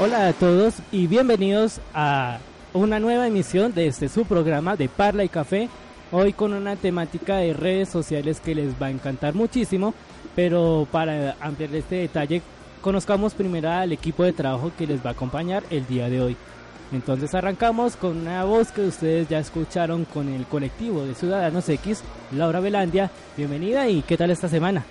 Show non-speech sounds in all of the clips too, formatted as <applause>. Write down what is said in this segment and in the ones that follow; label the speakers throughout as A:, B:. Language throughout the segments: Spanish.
A: Hola a todos y bienvenidos a una nueva emisión de este su programa de Parla y Café. Hoy con una temática de redes sociales que les va a encantar muchísimo, pero para ampliar este detalle, conozcamos primero al equipo de trabajo que les va a acompañar el día de hoy. Entonces arrancamos con una voz que ustedes ya escucharon con el colectivo de Ciudadanos X, Laura Velandia. Bienvenida y ¿qué tal esta semana?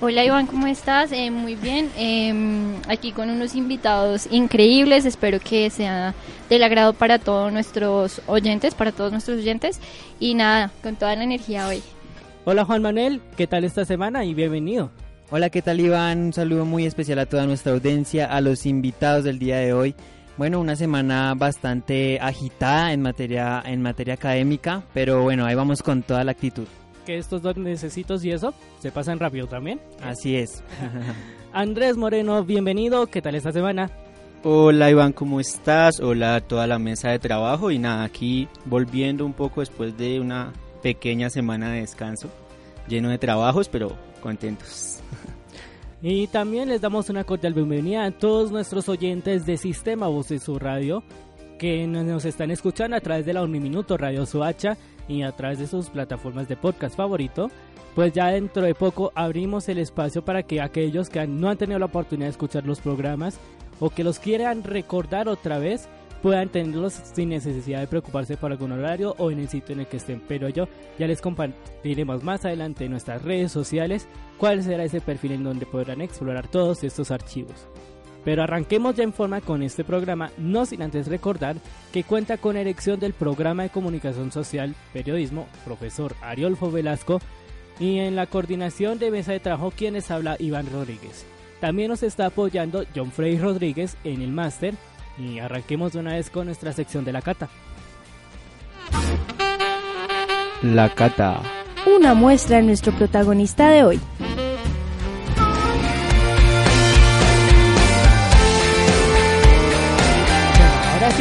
B: Hola Iván, ¿cómo estás? Eh, muy bien, em, aquí con unos invitados increíbles, espero que sea del agrado para todos nuestros oyentes, para todos nuestros oyentes y nada, con toda la energía hoy.
A: Hola Juan Manuel, ¿qué tal esta semana y bienvenido?
C: Hola, ¿qué tal Iván? Un saludo muy especial a toda nuestra audiencia, a los invitados del día de hoy. Bueno, una semana bastante agitada en materia, en materia académica, pero bueno, ahí vamos con toda la actitud
A: que estos dos necesitos y eso se pasan rápido también.
C: Así es. <laughs>
A: Andrés Moreno, bienvenido. ¿Qué tal esta semana?
D: Hola Iván, ¿cómo estás? Hola a toda la mesa de trabajo y nada, aquí volviendo un poco después de una pequeña semana de descanso, lleno de trabajos, pero contentos.
A: Y también les damos una cordial bienvenida a todos nuestros oyentes de Sistema Voces Su Radio que nos están escuchando a través de la Uniminuto Radio Suacha y a través de sus plataformas de podcast favorito, pues ya dentro de poco abrimos el espacio para que aquellos que no han tenido la oportunidad de escuchar los programas o que los quieran recordar otra vez puedan tenerlos sin necesidad de preocuparse por algún horario o en el sitio en el que estén. Pero yo ya les compartiremos más adelante en nuestras redes sociales cuál será ese perfil en donde podrán explorar todos estos archivos. Pero arranquemos ya en forma con este programa, no sin antes recordar que cuenta con elección del programa de comunicación social periodismo profesor Ariolfo Velasco y en la coordinación de mesa de trabajo quienes habla Iván Rodríguez. También nos está apoyando John Frey Rodríguez en el máster y arranquemos de una vez con nuestra sección de la cata.
C: La cata.
E: Una muestra de nuestro protagonista de hoy.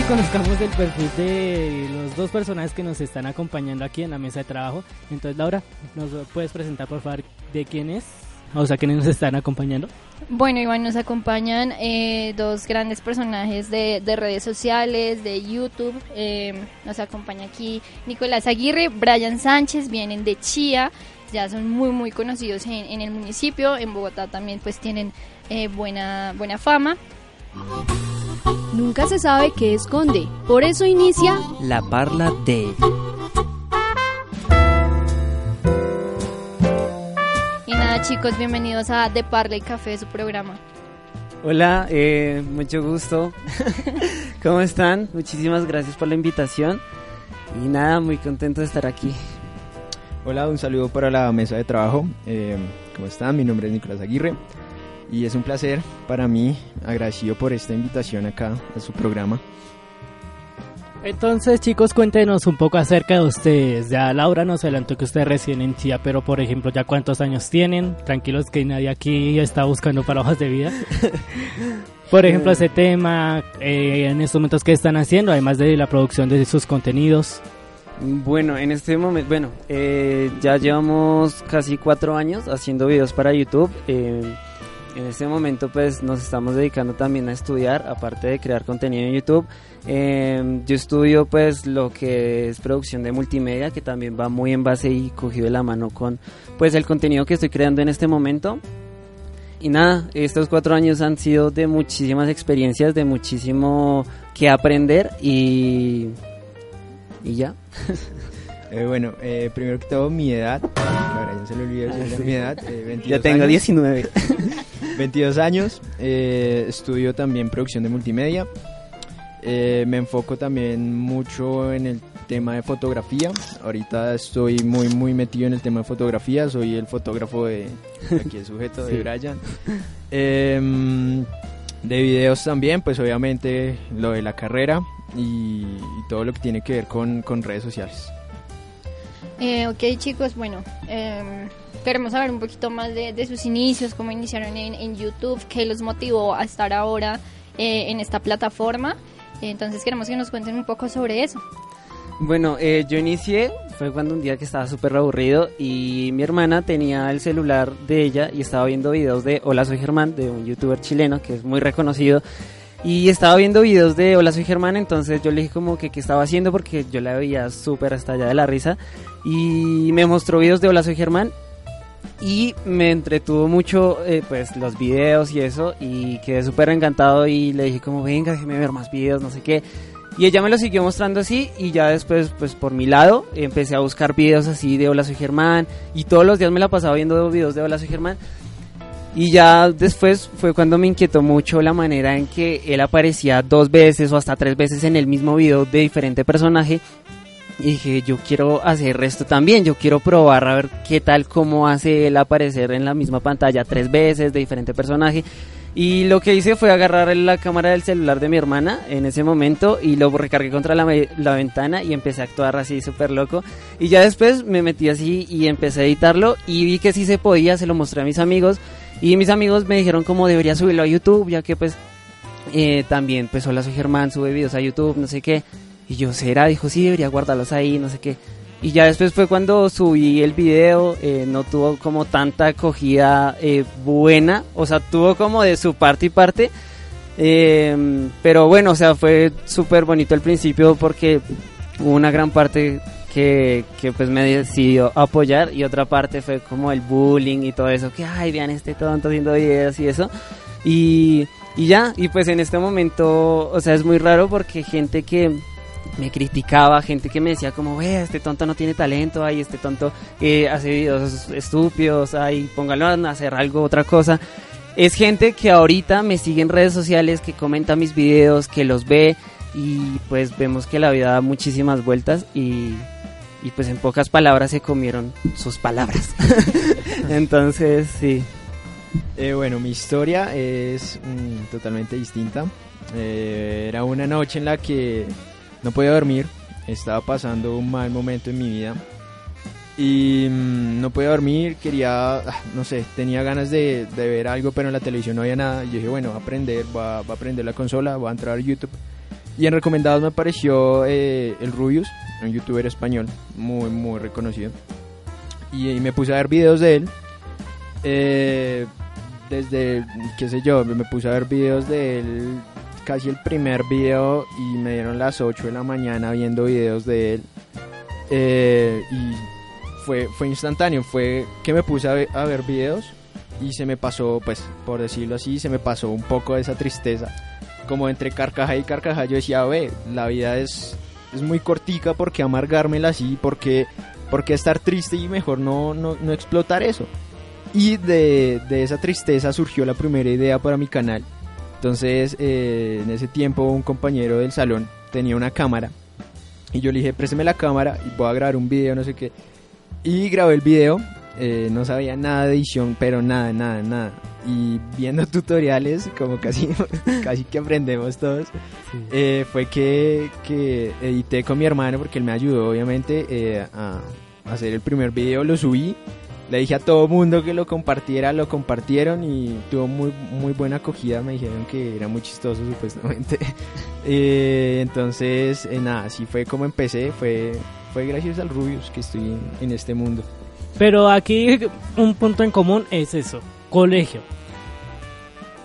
A: Conozcamos el perfil de los dos personajes que nos están acompañando aquí en la mesa de trabajo. Entonces, Laura, ¿nos puedes presentar por favor de quién es? O sea, quiénes nos están acompañando.
B: Bueno, Iván, nos acompañan eh, dos grandes personajes de, redes sociales, de YouTube. Eh, nos acompaña aquí Nicolás Aguirre, Brian Sánchez, vienen de Chía, ya son muy, muy conocidos en, el municipio. En Bogotá también pues tienen eh, buena, buena fama.
E: Nunca se sabe qué esconde, por eso inicia
C: La Parla de...
B: Y nada chicos, bienvenidos a De Parla y Café, su programa.
F: Hola, eh, mucho gusto. <laughs> ¿Cómo están? Muchísimas gracias por la invitación. Y nada, muy contento de estar aquí.
G: Hola, un saludo para la mesa de trabajo. Eh, ¿Cómo están? Mi nombre es Nicolás Aguirre y es un placer para mí, agradecido por esta invitación acá a su programa.
A: Entonces, chicos, cuéntenos un poco acerca de ustedes. Ya Laura nos adelantó que ustedes residen en Chía, pero por ejemplo, ¿ya cuántos años tienen? Tranquilos que nadie aquí está buscando para hojas de vida. <laughs> por ejemplo, ese tema, eh, en estos momentos, ¿qué están haciendo? Además de la producción de sus contenidos.
F: Bueno, en este momento, bueno, eh, ya llevamos casi cuatro años haciendo videos para YouTube. Eh, en este momento pues nos estamos dedicando también a estudiar, aparte de crear contenido en YouTube. Em, yo estudio pues lo que es producción de multimedia, que también va muy en base y cogido de la mano con pues el contenido que estoy creando en este momento. Y nada, estos cuatro años han sido de muchísimas experiencias, de muchísimo que aprender y, y ya. <laughs>
G: Eh, bueno, eh, primero que todo, mi edad. Ahora ya se le olvidó ah, mi edad.
F: Eh, ya tengo 19. <laughs>
G: 22 años. estudio también producción de multimedia. me enfoco también mucho en el tema de fotografía. Ahorita estoy muy, muy metido en el tema de fotografía. Soy el fotógrafo de aquí el sujeto de Brian. Em, de videos también, pues obviamente lo de la carrera y, y todo lo que tiene que ver con, con redes sociales.
B: Eh, ok chicos, bueno, em, queremos saber un poquito más de, de sus inicios, cómo iniciaron en, en YouTube, qué los motivó a estar ahora eh, en esta plataforma. Entonces queremos que nos cuenten un poco sobre eso.
F: Bueno, eh, yo inicié, fue cuando un día que estaba súper aburrido y mi hermana tenía el celular de ella y estaba viendo videos de Hola Soy Germán, de un youtuber chileno que es muy reconocido. Y estaba viendo videos de Hola Soy Germán, entonces yo le dije como que qué estaba haciendo porque yo la veía súper hasta allá de la risa. Y me mostró videos de Hola Soy Germán y me entretuvo mucho eh, pues los videos y eso y quedé súper encantado y le dije como venga déjeme ver más videos no sé qué y ella me lo siguió mostrando así y ya después pues por mi lado empecé a buscar videos así de Hola soy Germán y todos los días me la pasaba viendo videos de Hola soy Germán. Y ya después fue cuando me inquietó mucho la manera en que él aparecía dos veces o hasta tres veces en el mismo video de diferente personaje y dije, yo quiero hacer esto también, yo quiero probar a ver qué tal, cómo hace él aparecer en la misma pantalla tres veces de diferente personaje. Y lo que hice fue agarrar la cámara del celular de mi hermana en ese momento y lo recargué contra la, la ventana y empecé a actuar así súper loco. Y ya después me metí así y empecé a editarlo y vi que sí se podía, se lo mostré a mis amigos. Y mis amigos me dijeron cómo debería subirlo a YouTube, ya que pues eh, también pues hola soy Germán, sube videos a YouTube, no sé qué. Y yo, ¿será? Dijo, sí, debería guardarlos ahí, no sé qué. Y ya después fue cuando subí el video, eh, no tuvo como tanta acogida eh, buena, o sea, tuvo como de su parte y parte. Eh, pero bueno, o sea, fue súper bonito al principio porque hubo una gran parte que, que pues me decidió apoyar y otra parte fue como el bullying y todo eso, que ay, vean este tonto haciendo videos y eso. Y, y ya, y pues en este momento, o sea, es muy raro porque gente que me criticaba, gente que me decía como, ve, este tonto no tiene talento, ay, este tonto eh, hace videos estúpidos, ay, póngalo a hacer algo, otra cosa. Es gente que ahorita me sigue en redes sociales, que comenta mis videos, que los ve y pues vemos que la vida da muchísimas vueltas y, y pues en pocas palabras se comieron sus palabras. <laughs> Entonces, sí.
G: Eh, bueno, mi historia es mm, totalmente distinta. Eh, era una noche en la que no podía dormir, estaba pasando un mal momento en mi vida y mmm, no podía dormir, quería, ah, no sé, tenía ganas de, de, ver algo, pero en la televisión no había nada. Yo dije, bueno, voy a aprender, voy a, aprender la consola, voy a entrar a YouTube. Y en recomendados me apareció eh, el Rubius, un youtuber español muy, muy reconocido. Y, y me puse a ver videos de él. Eh, desde, qué sé yo, me puse a ver videos de él casi el primer video y me dieron las 8 de la mañana viendo videos de él. Eh, y fue, fue instantáneo, fue que me puse a ver, a ver, videos y se me pasó, pues por decirlo así, se me pasó un poco de esa tristeza. Como entre carcaja y carcaja yo decía, ve, la vida es, es muy cortica, ¿por qué amargármela así? ¿Por qué, por qué estar triste y mejor no, no, no explotar eso? Y de, de esa tristeza surgió la primera idea para mi canal entonces, eh, en ese tiempo, un compañero del salón tenía una cámara. Y yo le dije, présteme la cámara y voy a grabar un video, no sé qué. Y grabé el video. Eh, no sabía nada de edición, pero nada, nada, nada. Y viendo <laughs> tutoriales, como casi, <laughs> casi que aprendemos todos, sí. eh, fue que, que, edité con mi hermano, porque él me ayudó, obviamente, eh, a hacer el primer video. Lo subí le dije a todo mundo que lo compartiera, lo compartieron y tuvo muy, muy buena acogida. Me dijeron que era muy chistoso, supuestamente. <laughs> eh, entonces, eh, nada, así fue como empecé. Fue, fue gracias al Rubius que estoy en, en, este mundo.
A: Pero aquí un punto en común es eso: colegio.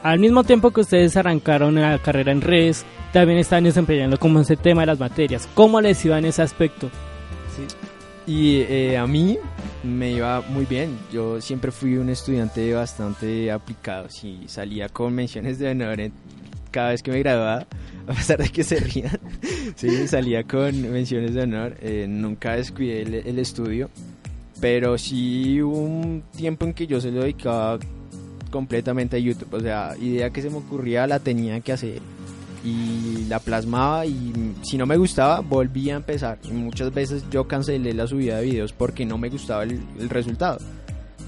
A: Al mismo tiempo que ustedes arrancaron la carrera en redes, también están desempeñando como ese tema de las materias. ¿Cómo les iba en ese aspecto?
G: Sí. Y eh, a mí me iba muy bien. Yo siempre fui un estudiante bastante aplicado. Sí, salía con menciones de honor cada vez que me graduaba, <laughs> a pesar de que se rían. <laughs> sí, salía con menciones de honor. Eh, nunca descuidé el, el, estudio. Pero sí hubo un tiempo en que yo se lo dedicaba completamente a YouTube. O sea, idea que se me ocurría la tenía que hacer. Y la plasmaba y si no me gustaba volvía a empezar. Y muchas veces yo cancelé la subida de videos porque no me gustaba el, el resultado.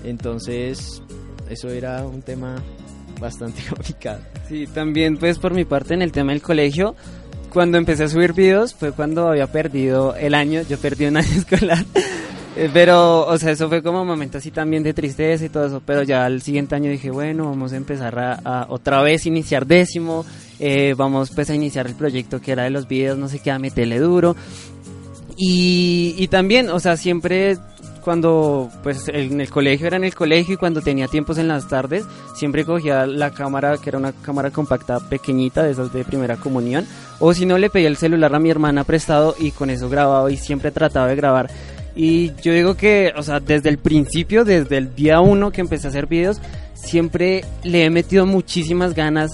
G: Entonces eso era un tema bastante <laughs> complicado.
F: Sí, también pues por mi parte en el tema del colegio, cuando empecé a subir videos fue cuando había perdido el año, yo perdí un <laughs> año escolar. Eh, Pero, o sea, eso fue como un momento así también de tristeza y todo eso. Pero ya al siguiente año dije, bueno, vamos a empezar a, otra vez iniciar décimo. eh, vamos pues a iniciar el proyecto que era de los videos, no sé qué, a meterle duro. Y, y también, o sea, siempre cuando pues en el colegio era en el colegio y cuando tenía tiempos en las tardes, siempre cogía la cámara, que era una cámara compacta pequeñita, de esas de primera comunión, o si no le pedía el celular a mi hermana prestado y con eso grababa y siempre trataba de grabar. Y yo digo que, o sea, desde el principio, desde el día uno que empecé a hacer videos, siempre le he metido muchísimas ganas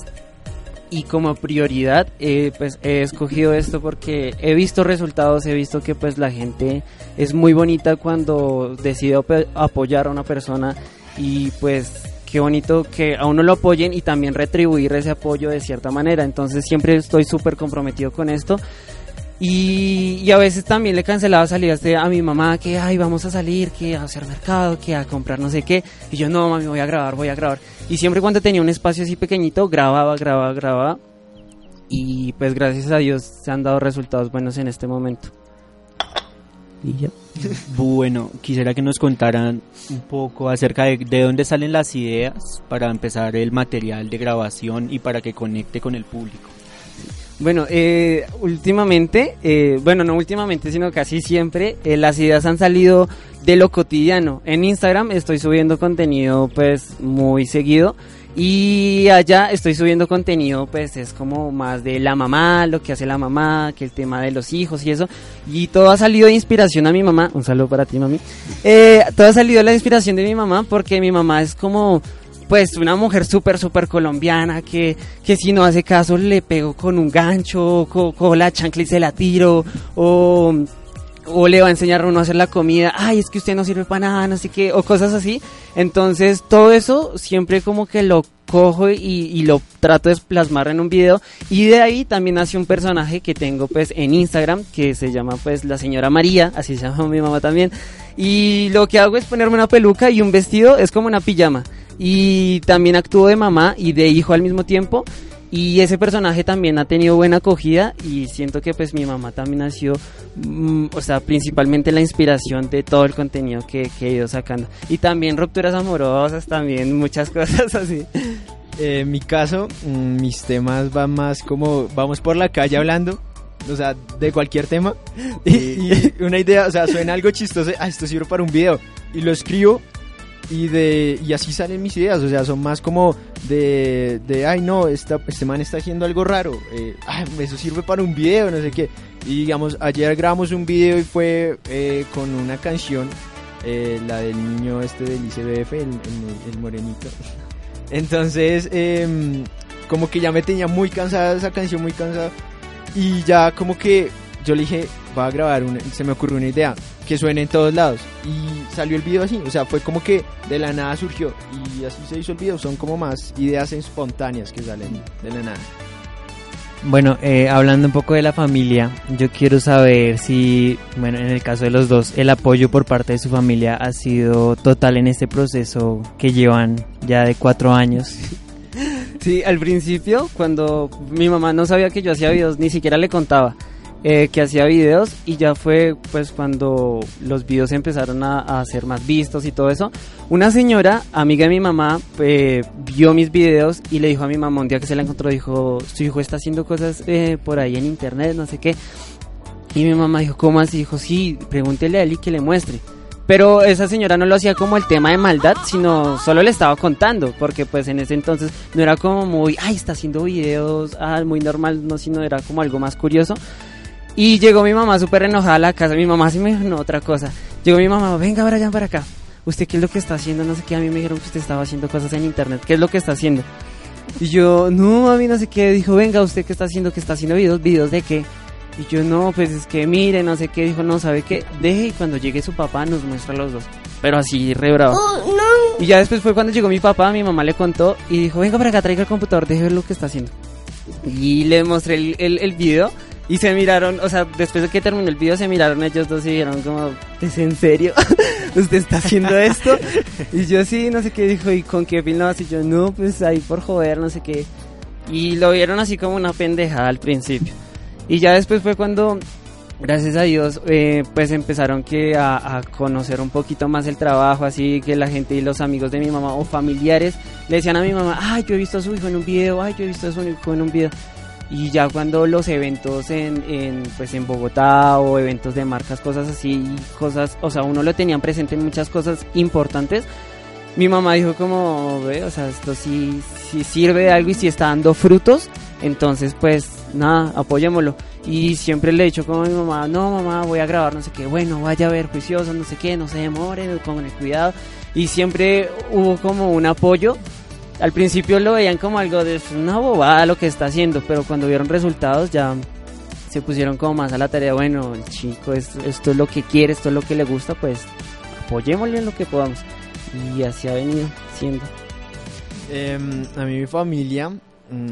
F: y como prioridad eh, pues he escogido esto porque he visto resultados, he visto que pues la gente es muy bonita cuando decide ap- apoyar a una persona y pues qué bonito que a uno lo apoyen y también retribuir ese apoyo de cierta manera. Entonces siempre estoy súper comprometido con esto. Y, a veces también le cancelaba salidas de, a mi mamá que, ay, vamos a salir, que a hacer mercado, que a comprar no sé qué. Y yo, no, mami, voy a grabar, voy a grabar. Y siempre cuando tenía un espacio así pequeñito, grababa, grababa, grababa. Y pues gracias a Dios se han dado resultados buenos en este momento. Y ya.
D: Bueno, quisiera que nos contaran un poco acerca de, de dónde salen las ideas para empezar el material de grabación y para que conecte con el público.
F: Bueno, eh, últimamente, eh, bueno, no últimamente, sino casi siempre, eh, las ideas han salido de lo cotidiano. En Instagram estoy subiendo contenido pues muy seguido y allá estoy subiendo contenido pues es como más de la mamá, lo que hace la mamá, que el tema de los hijos y eso. Y todo ha salido de inspiración a mi mamá. Un saludo para ti, mami. Eh, todo ha salido de la inspiración de mi mamá porque mi mamá es como pues una mujer súper, súper colombiana que, que si no hace caso le pego con un gancho, co- con, la chancla y se la tiro, o, o le va a enseñar a uno a hacer la comida, ay, es que usted no sirve para nada, no sé qué, o cosas así. Entonces, todo eso siempre como que lo cojo y, y lo trato de plasmar en un video y de ahí también nació un personaje que tengo pues en Instagram que se llama pues la señora María, así se llama mi mamá también y lo que hago es ponerme una peluca y un vestido, es como una pijama y también actúo de mamá y de hijo al mismo tiempo y ese personaje también ha tenido buena acogida y siento que pues mi mamá también ha sido, mm, o sea, principalmente la inspiración de todo el contenido que, que he ido sacando. Y también rupturas amorosas, también muchas <laughs> cosas así.
G: Eh, en mi caso, mm, mis temas van más como vamos por la calle hablando, o sea, de cualquier tema. <laughs> Y, y una idea, o sea, suena algo chistoso, ah, esto sirve para un video. Y lo escribo y de y así salen mis ideas, o sea, son más como de, de ay no, esta, este man está haciendo algo raro, eh, ah, eso sirve para un video, no sé qué. Y digamos, ayer grabamos un video y fue eh, con una canción, eh, la del niño este del ICBF, el, el- el morenito. <laughs> Entonces, em, como que ya me tenía muy cansada esa canción, muy cansada. Y ya como que yo le dije, va a grabar, una, se me ocurrió una idea, que suene en todos lados. Y salió el video así, o sea, fue como que de la nada surgió. Y así se hizo el video, son como más ideas espontáneas que salen de la nada.
C: Bueno, eh, hablando un poco de la familia, yo quiero saber si, bueno, en el caso de los dos, el apoyo por parte de su familia ha sido total en este proceso que llevan ya de cuatro años. <laughs>
F: Sí, al principio, cuando mi mamá no sabía que yo hacía videos, ni siquiera le contaba eh, que hacía videos y ya fue pues cuando los videos empezaron a, ser más vistos y todo eso. Una señora, amiga de mi mamá, eh, vio mis videos y le dijo a mi mamá un día que se la encontró, dijo, su hijo está haciendo cosas eh, por ahí en internet, no sé qué. Y mi mamá dijo, ¿cómo así? Dijo, sí, pregúntele a él y que le muestre. Pero esa señora no lo hacía como el tema de maldad, sino solo le estaba contando, porque pues en ese entonces no era como muy, ay, está haciendo videos, ah, muy normal, no, sino era como algo más curioso. Y llegó mi mamá súper enojada a la casa, mi mamá sí me dijo, no, otra cosa. Llegó mi mamá, venga, Brian, para acá. ¿Usted qué es lo que está haciendo? No sé qué, a mí me dijeron que usted estaba haciendo cosas en internet, ¿qué es lo que está haciendo? Y yo, no, a mí no sé qué, dijo, venga, ¿usted qué está haciendo? ¿Que está haciendo videos? ¿Videos de qué? Y yo, no, pues es que mire, no sé qué. Dijo, no, ¿sabe qué? Deje y cuando llegue su papá nos muestra a los dos. Pero así, re bravo. Y ya después fue cuando llegó mi papá, mi mamá le contó y dijo, venga para acá, traiga el computador, deje ver lo que está haciendo. Y le mostré el, el, el video y se miraron, o sea, después de que terminó el video se miraron ellos dos y dijeron como, ¿es en serio? <laughs> ¿Usted está haciendo esto? <laughs> Y yo sí, no sé qué dijo, ¿y con qué filmabas? Y yo, no, pues ahí por joder, no sé qué. Y lo vieron así como una pendejada al principio. Y ya después fue cuando, gracias a Dios, eh, pues empezaron que a, conocer un poquito más el trabajo, así que la gente y los amigos de mi mamá o familiares le decían a mi mamá, ay, yo he visto a su hijo en un video, ay, yo he visto a su hijo en un video y ya cuando los eventos en, en, pues en Bogotá o eventos de marcas, cosas así, cosas, o sea, uno lo tenían presente en muchas cosas importantes. Mi mamá dijo como, ve, o sea, esto sí, sí sirve de algo y si está dando frutos, entonces pues nada, apoyémoslo. Y siempre le he dicho como a mi mamá, no mamá, voy a grabar no sé qué, bueno, vaya a ver juicioso, no sé qué, no se demore, con el cuidado. Y siempre hubo como un apoyo al principio lo veían como algo de una bobada lo que está haciendo, pero cuando vieron resultados ya se pusieron como más a la tarea, bueno, el chico, esto, esto es lo que quiere, esto es lo que le gusta, pues apoyémosle en lo que podamos. Y así ha venido siendo.
G: Eh, a mí mi familia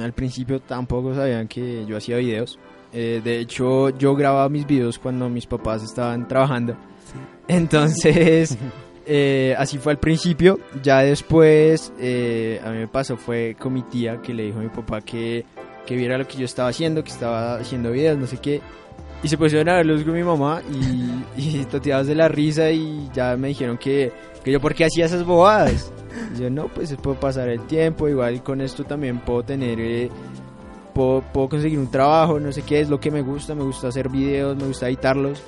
G: al principio tampoco sabían que yo hacía videos. Eh, de hecho, yo grababa mis videos cuando mis papás estaban trabajando. Entonces, <laughs> eh, así fue al principio. Ya después, eh, a mí me pasó, fue con mi tía que le dijo a mi papá que, que viera lo que yo estaba haciendo, que estaba haciendo videos, no sé qué. Y se pusieron a verlos con mi mamá y, y toteados de la risa y ya me dijeron que, que yo por qué hacía esas bobadas. Y yo no, pues es por pasar el tiempo, igual con esto también puedo tener, eh, puedo, puedo conseguir un trabajo, no sé qué es lo que me gusta, me gusta hacer videos, me gusta editarlos.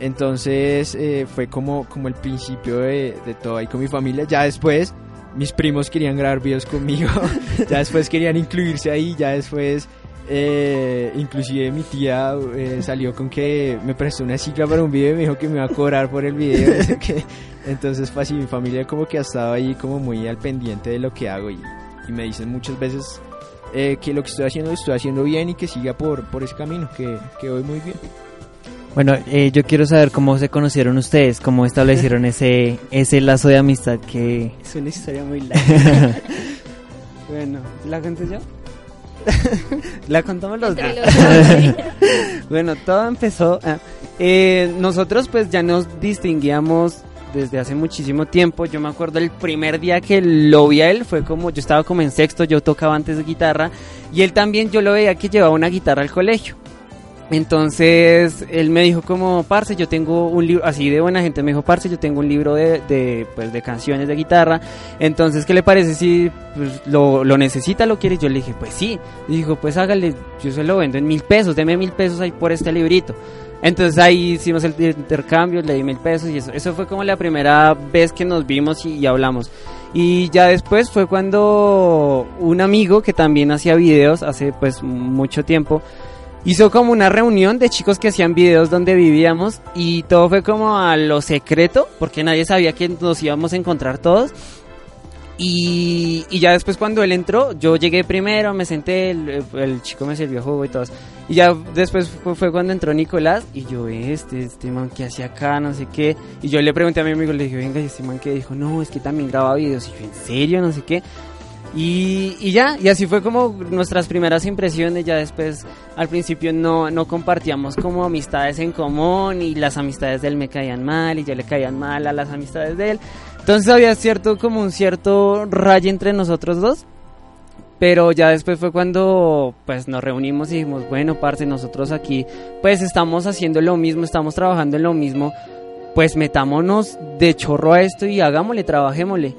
G: Entonces eh, fue como, como el principio de, de todo ahí con mi familia. Ya después mis primos querían grabar videos conmigo, <laughs> ya después querían incluirse ahí, ya después eh, inclusive mi tía eh, salió con que me prestó una cicla para un video y me dijo que me iba a cobrar por el video. Entonces fue así, mi familia como que ha estado ahí como muy al pendiente de lo que hago y, y me dicen muchas veces eh, que lo que estoy haciendo lo estoy haciendo bien y que siga por, por ese camino, que, que voy muy bien.
C: Bueno, eh, yo quiero saber cómo se conocieron ustedes, cómo establecieron <laughs> ese, ese lazo de amistad que...
F: Es una historia muy larga. <laughs> bueno, ¿la cuento yo? <laughs> la contamos los dos. <laughs> Bueno, todo empezó. ah, eh, nosotros, pues ya nos distinguíamos desde hace muchísimo tiempo. Yo me acuerdo el primer día que lo vi a él fue como yo estaba como en sexto, yo tocaba antes de guitarra y él también yo lo veía que llevaba una guitarra al colegio. Entonces él me dijo como, parce, yo tengo un libro, así de buena gente me dijo, parce, yo tengo un libro de, pues, de canciones de guitarra, entonces, ¿qué le parece si pues, lo, lo necesita, lo quiere? Yo le dije, pues sí, y dijo, pues hágale, yo se lo vendo en mil pesos, deme mil pesos ahí por este librito. Entonces ahí hicimos el intercambio, le di mil pesos y eso, eso fue como la primera vez que nos vimos y, y hablamos. Y ya después fue cuando un amigo que también hacía videos hace pues mucho tiempo, hizo como una reunión de chicos que hacían videos donde vivíamos y todo fue como a lo secreto porque nadie sabía que nos íbamos a encontrar todos. Y, y ya después cuando él entró, yo llegué primero, me senté, el, chico me sirvió jugo y todo. Y ya después fue, fue cuando entró Nicolás y yo, este, este man que hacía acá, no sé qué. Y yo le pregunté a mi amigo, le dije, venga, ¿y este man que dijo? No, es que también graba videos. Y yo, ¿en serio? No sé qué. Y, ya, y así fue como nuestras primeras impresiones. Ya después, al principio, no, no compartíamos como amistades en común y las amistades de él me caían mal y yo le caían mal a las amistades de él. Entonces había cierto, como un cierto rayo entre nosotros dos. Pero ya después fue cuando pues nos reunimos y dijimos, bueno, parce, nosotros aquí pues estamos haciendo lo mismo, estamos trabajando en lo mismo, pues metámonos de chorro a esto y hagámosle, trabajémosle.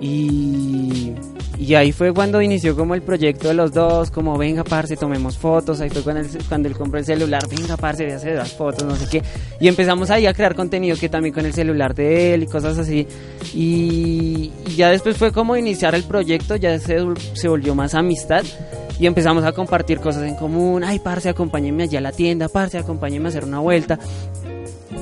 F: Y, y ahí fue cuando inició como el proyecto de los dos, como venga parce, tomemos fotos, ahí fue cuando él, cuando él compró el celular, venga parce, voy a hacer las fotos, no sé qué. Y empezamos ahí a crear contenido que también con el celular de él y cosas así. Y, ya después fue como iniciar el proyecto, ya se, se volvió más amistad y empezamos a compartir cosas en común. Ay, parce, acompáñeme allá a la tienda, parce, acompáñeme a hacer una vuelta.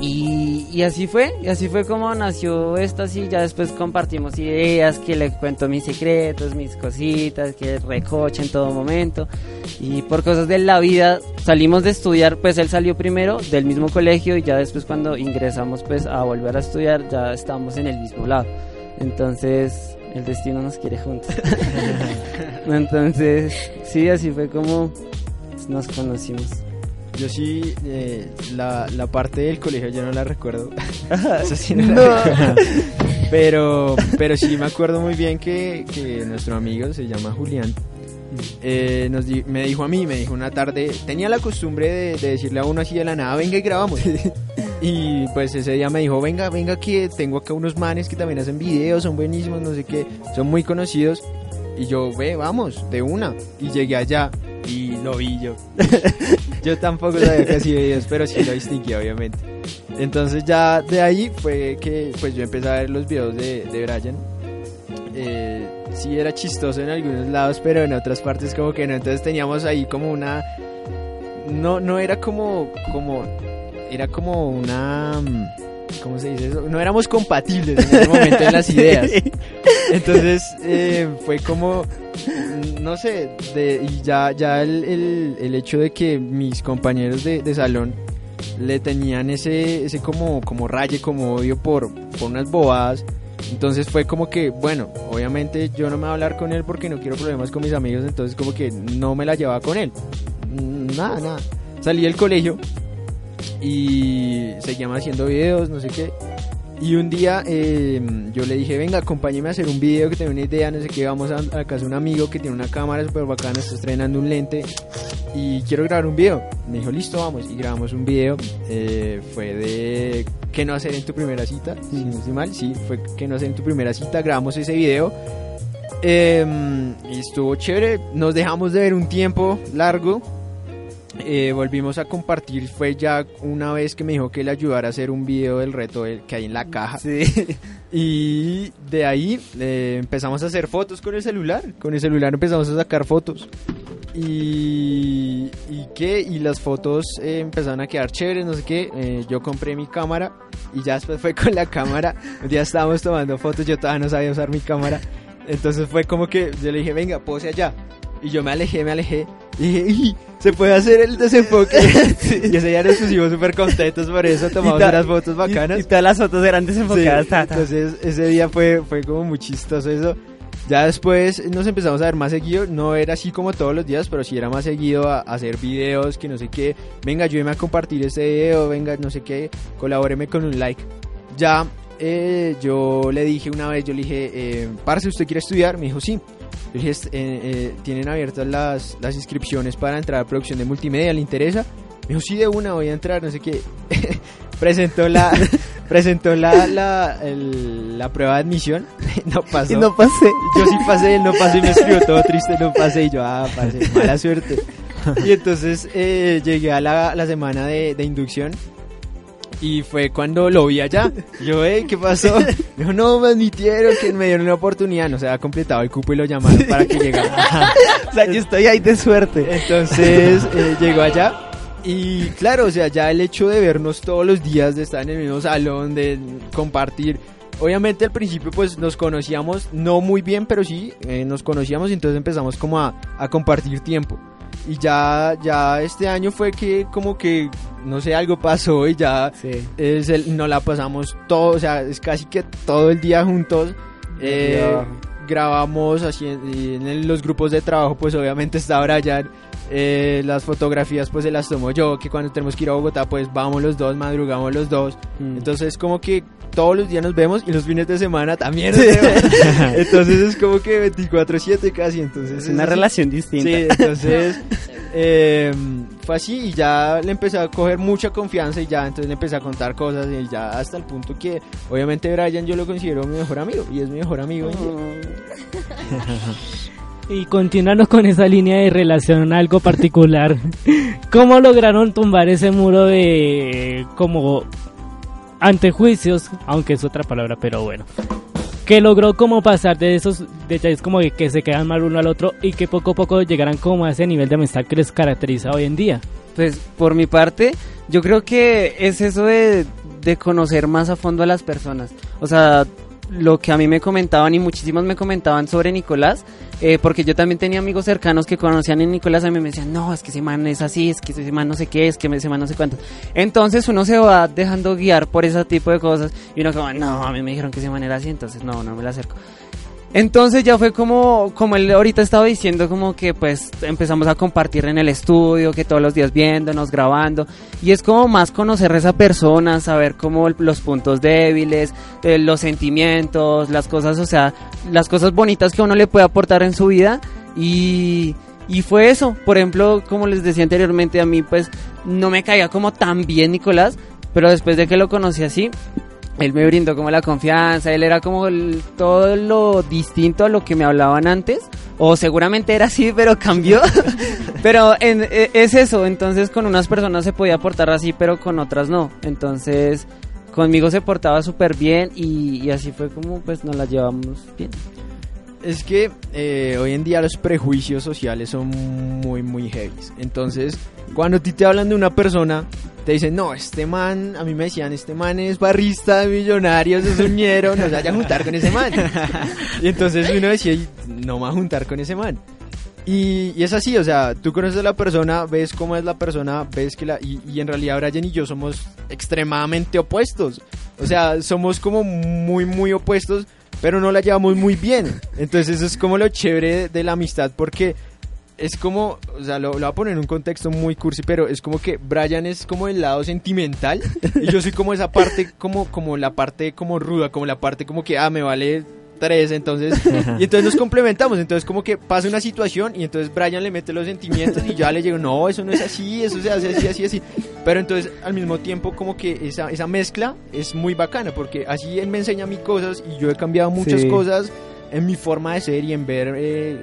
F: Y, y así fue, y así fue como nació esto así, ya después compartimos ideas, que le cuento mis secretos, mis cositas, que recoche en todo momento. Y por cosas de la vida salimos de estudiar, pues él salió primero del mismo colegio y ya después cuando ingresamos pues a volver a estudiar ya estamos en el mismo lado. Entonces el destino nos quiere juntos. <laughs> <laughs> Entonces, sí, así fue como nos conocimos.
G: Yo sí, eh, la, la parte del colegio yo no la recuerdo. <laughs> Eso sí no la recuerdo. Pero, pero sí me acuerdo muy bien que, que nuestro amigo se llama Julián. eh, nos di- me dijo a mí, me dijo una tarde, tenía la costumbre de, de decirle a uno así de la nada, venga y grabamos. y pues ese día me dijo, venga, venga que tengo acá unos manes que también hacen videos, son buenísimos, no sé qué, son muy conocidos. Y yo, ve, vamos, de una. Y llegué allá y lo vi yo. <laughs> yo tampoco sabía que hacía videos, pero sí lo distinguí, obviamente. Entonces ya de ahí fue que pues yo empecé a ver los videos de, de Brian. Eh, sí era chistoso en algunos lados, pero en otras partes como que no. Entonces teníamos ahí como una... No, no era como... como era como una... ¿Cómo se dice eso? No éramos compatibles en ese momento en las ideas. <laughs> Entonces eh, fue como, no sé, de, y ya, ya el, el- el hecho de que mis compañeros de, de salón le tenían ese, ese como, como raye, como odio por, por unas bobadas. Entonces fue como que, bueno, obviamente yo no me voy a hablar con él porque no quiero problemas con mis amigos, entonces como que no me la llevaba con él. Nada, nada. Salí del colegio y seguíamos haciendo videos, no sé qué. Y un día eh, yo le dije, venga, acompáñeme a hacer un video que tengo una idea, no sé qué, vamos a, a casa de un amigo que tiene una cámara súper bacana, está estrenando un lente y quiero grabar un video. Me dijo, listo, vamos. Y grabamos un video, eh, fue de qué no hacer en tu primera cita, si no estoy mal, sí, fue qué no hacer en tu primera cita, grabamos ese video. eh, y estuvo chévere, nos dejamos de ver un tiempo largo, eh, volvimos a compartir fue ya una vez que me dijo que le ayudara a hacer un video del reto que hay en la caja. Y de ahí eh, empezamos a hacer fotos con el celular. Con el celular empezamos a sacar fotos. Y y qué y las fotos eh, empezaron a quedar chéveres no sé qué. Yo compré mi cámara y ya después fue con la cámara. Un día estábamos tomando fotos yo todavía no sabía usar mi cámara. Entonces fue como que yo le dije venga pose allá y yo me alejé, me alejé. <laughs> Y dije, "Ih, se puede hacer el desenfoque. <laughs> <laughs> y ese día nos pusimos súper contentos por eso. Tomamos
C: ta-
G: unas fotos bacanas.
C: Y, y todas las fotos eran
G: Sí,
C: desenfocadas. ta, ta.
G: entonces ese día fue, fue como muy chistoso eso. Ya después nos empezamos a ver más seguido. No era así como todos los días, pero sí era más seguido a, a hacer videos que no sé qué. Venga, ayúdeme a compartir este video. Venga, no sé qué. Colabóreme con un like. Ya eh, yo le dije una vez, yo le dije, eh, parce, ¿usted quiere estudiar? Me dijo, sí. Yo le dije, "Est- eh, eh, ¿tienen abiertas las, las inscripciones para entrar a producción de multimedia? ¿Le interesa? Me dijo, sí, de una voy a entrar, no sé qué. <laughs> presentó la, <laughs> presentó la, la, el- la prueba de admisión. <laughs> no pasó.
C: Y no pasé.
G: Yo sí pasé, él no pasé y me escribió todo triste, no pasé. Y yo, ah, parce, mala suerte. Y entonces eh, llegué a la, la semana de, de inducción. Y fue cuando lo vi allá. <laughs> Yo, eh, ¿qué pasó? <laughs> Dijo, no, me admitieron que me dieron una oportunidad. No se había completado el cupo y lo llamaron para que llegara. <laughs>
C: O sea, yo estoy ahí de suerte.
G: Entonces eh, llegó allá y claro, o sea, ya el hecho de vernos todos los días, de estar en el mismo salón, de compartir. Obviamente al principio pues nos conocíamos, no muy bien, pero sí eh, nos conocíamos y entonces empezamos como a, a compartir tiempo. Y ya, ya este año fue que como que, no sé, algo pasó y ya
C: Sí.
G: es el, nos la pasamos todo, o sea, es casi que todo el día juntos. Eh, grabamos así en los grupos de trabajo, pues obviamente está Brian. Eh, las fotografías pues se las tomo yo, que cuando tenemos que ir a Bogotá pues vamos los dos, madrugamos los dos.
F: Mm.
G: Entonces como que todos los días nos vemos y los fines de semana también nos vemos. <laughs> Entonces es como que 24/7 casi. Entonces
C: Es una relación distinta.
G: Sí, entonces <laughs> eh, fue así y ya le empecé a coger mucha confianza y ya entonces le empecé a contar cosas y ya hasta el punto que obviamente Brian yo lo considero mi mejor amigo y es mi mejor amigo. <laughs>
A: Y continuando con esa línea de relación algo particular, ¿cómo lograron tumbar ese muro de como antejuicios? Aunque es otra palabra, pero bueno. Que logró como pasar de esos detalles como que se quedan mal uno al otro y que poco a poco llegaran como a ese nivel de amistad que les caracteriza hoy en día.
F: Pues por mi parte, yo creo que es eso de, de conocer más a fondo a las personas. O sea, lo que a mí me comentaban y muchísimos me comentaban sobre Nicolás, eh, porque yo también tenía amigos cercanos que conocían a Nicolás, a mí me decían, no, es que ese man es así, es que ese man no sé qué, es que ese man no sé cuánto. Entonces uno se va dejando guiar por ese tipo de cosas y uno como, no, a mí me dijeron que ese man era así, entonces no, no me lo acerco. Entonces ya fue como, como él ahorita estaba diciendo, como que pues empezamos a compartir en el estudio, que todos los días viéndonos, grabando. Y es como más conocer a esa persona, saber cómo el- los puntos débiles, eh, los sentimientos, las cosas, o sea, las cosas bonitas que uno le puede aportar en su vida. Y, y fue eso. Por ejemplo, como les decía anteriormente, a mí pues no me caía como tan bien Nicolás, pero después de que lo conocí así, él me brindó como la confianza, él era como el- todo lo distinto a lo que me hablaban antes, o seguramente era así, pero cambió. <laughs> pero en- e- es eso, entonces con unas personas se podía portar así, pero con otras no. Entonces conmigo se portaba súper bien y, y así fue como pues nos la llevamos bien.
G: Es que eh, hoy en día los prejuicios sociales son muy, muy heavy. Entonces, cuando a ti te hablan de una persona, te dicen, no, este man, a mí me decían, este man es barrista de millonarios, es un ñero, no se vaya a juntar con ese man. <laughs> y entonces uno decía, "Y no me va a juntar con ese man. Y, y es así, o sea, tú conoces a la persona, ves cómo es la persona, ves que la... Y, y en realidad Brian y yo somos extremadamente opuestos. O sea, somos como muy, muy opuestos, pero no la llevamos muy bien. Entonces eso es como lo chévere de, la amistad, porque es como, o sea, lo, lo voy a poner en un contexto muy cursi, pero es como que Brian es como el lado sentimental y yo soy como esa parte, como, como la parte como ruda, como la parte como que, ah, me vale tres, entonces, <laughs> y entonces nos complementamos, entonces como que pasa una situación y entonces Brian le mete los sentimientos y yo le digo, no, eso no es así, eso se hace así, así, así, pero entonces al mismo tiempo como que esa, esa mezcla es muy bacana, porque así él me enseña a mí cosas y yo he cambiado muchas
F: Sí.
G: cosas en mi forma de ser y en ver eh,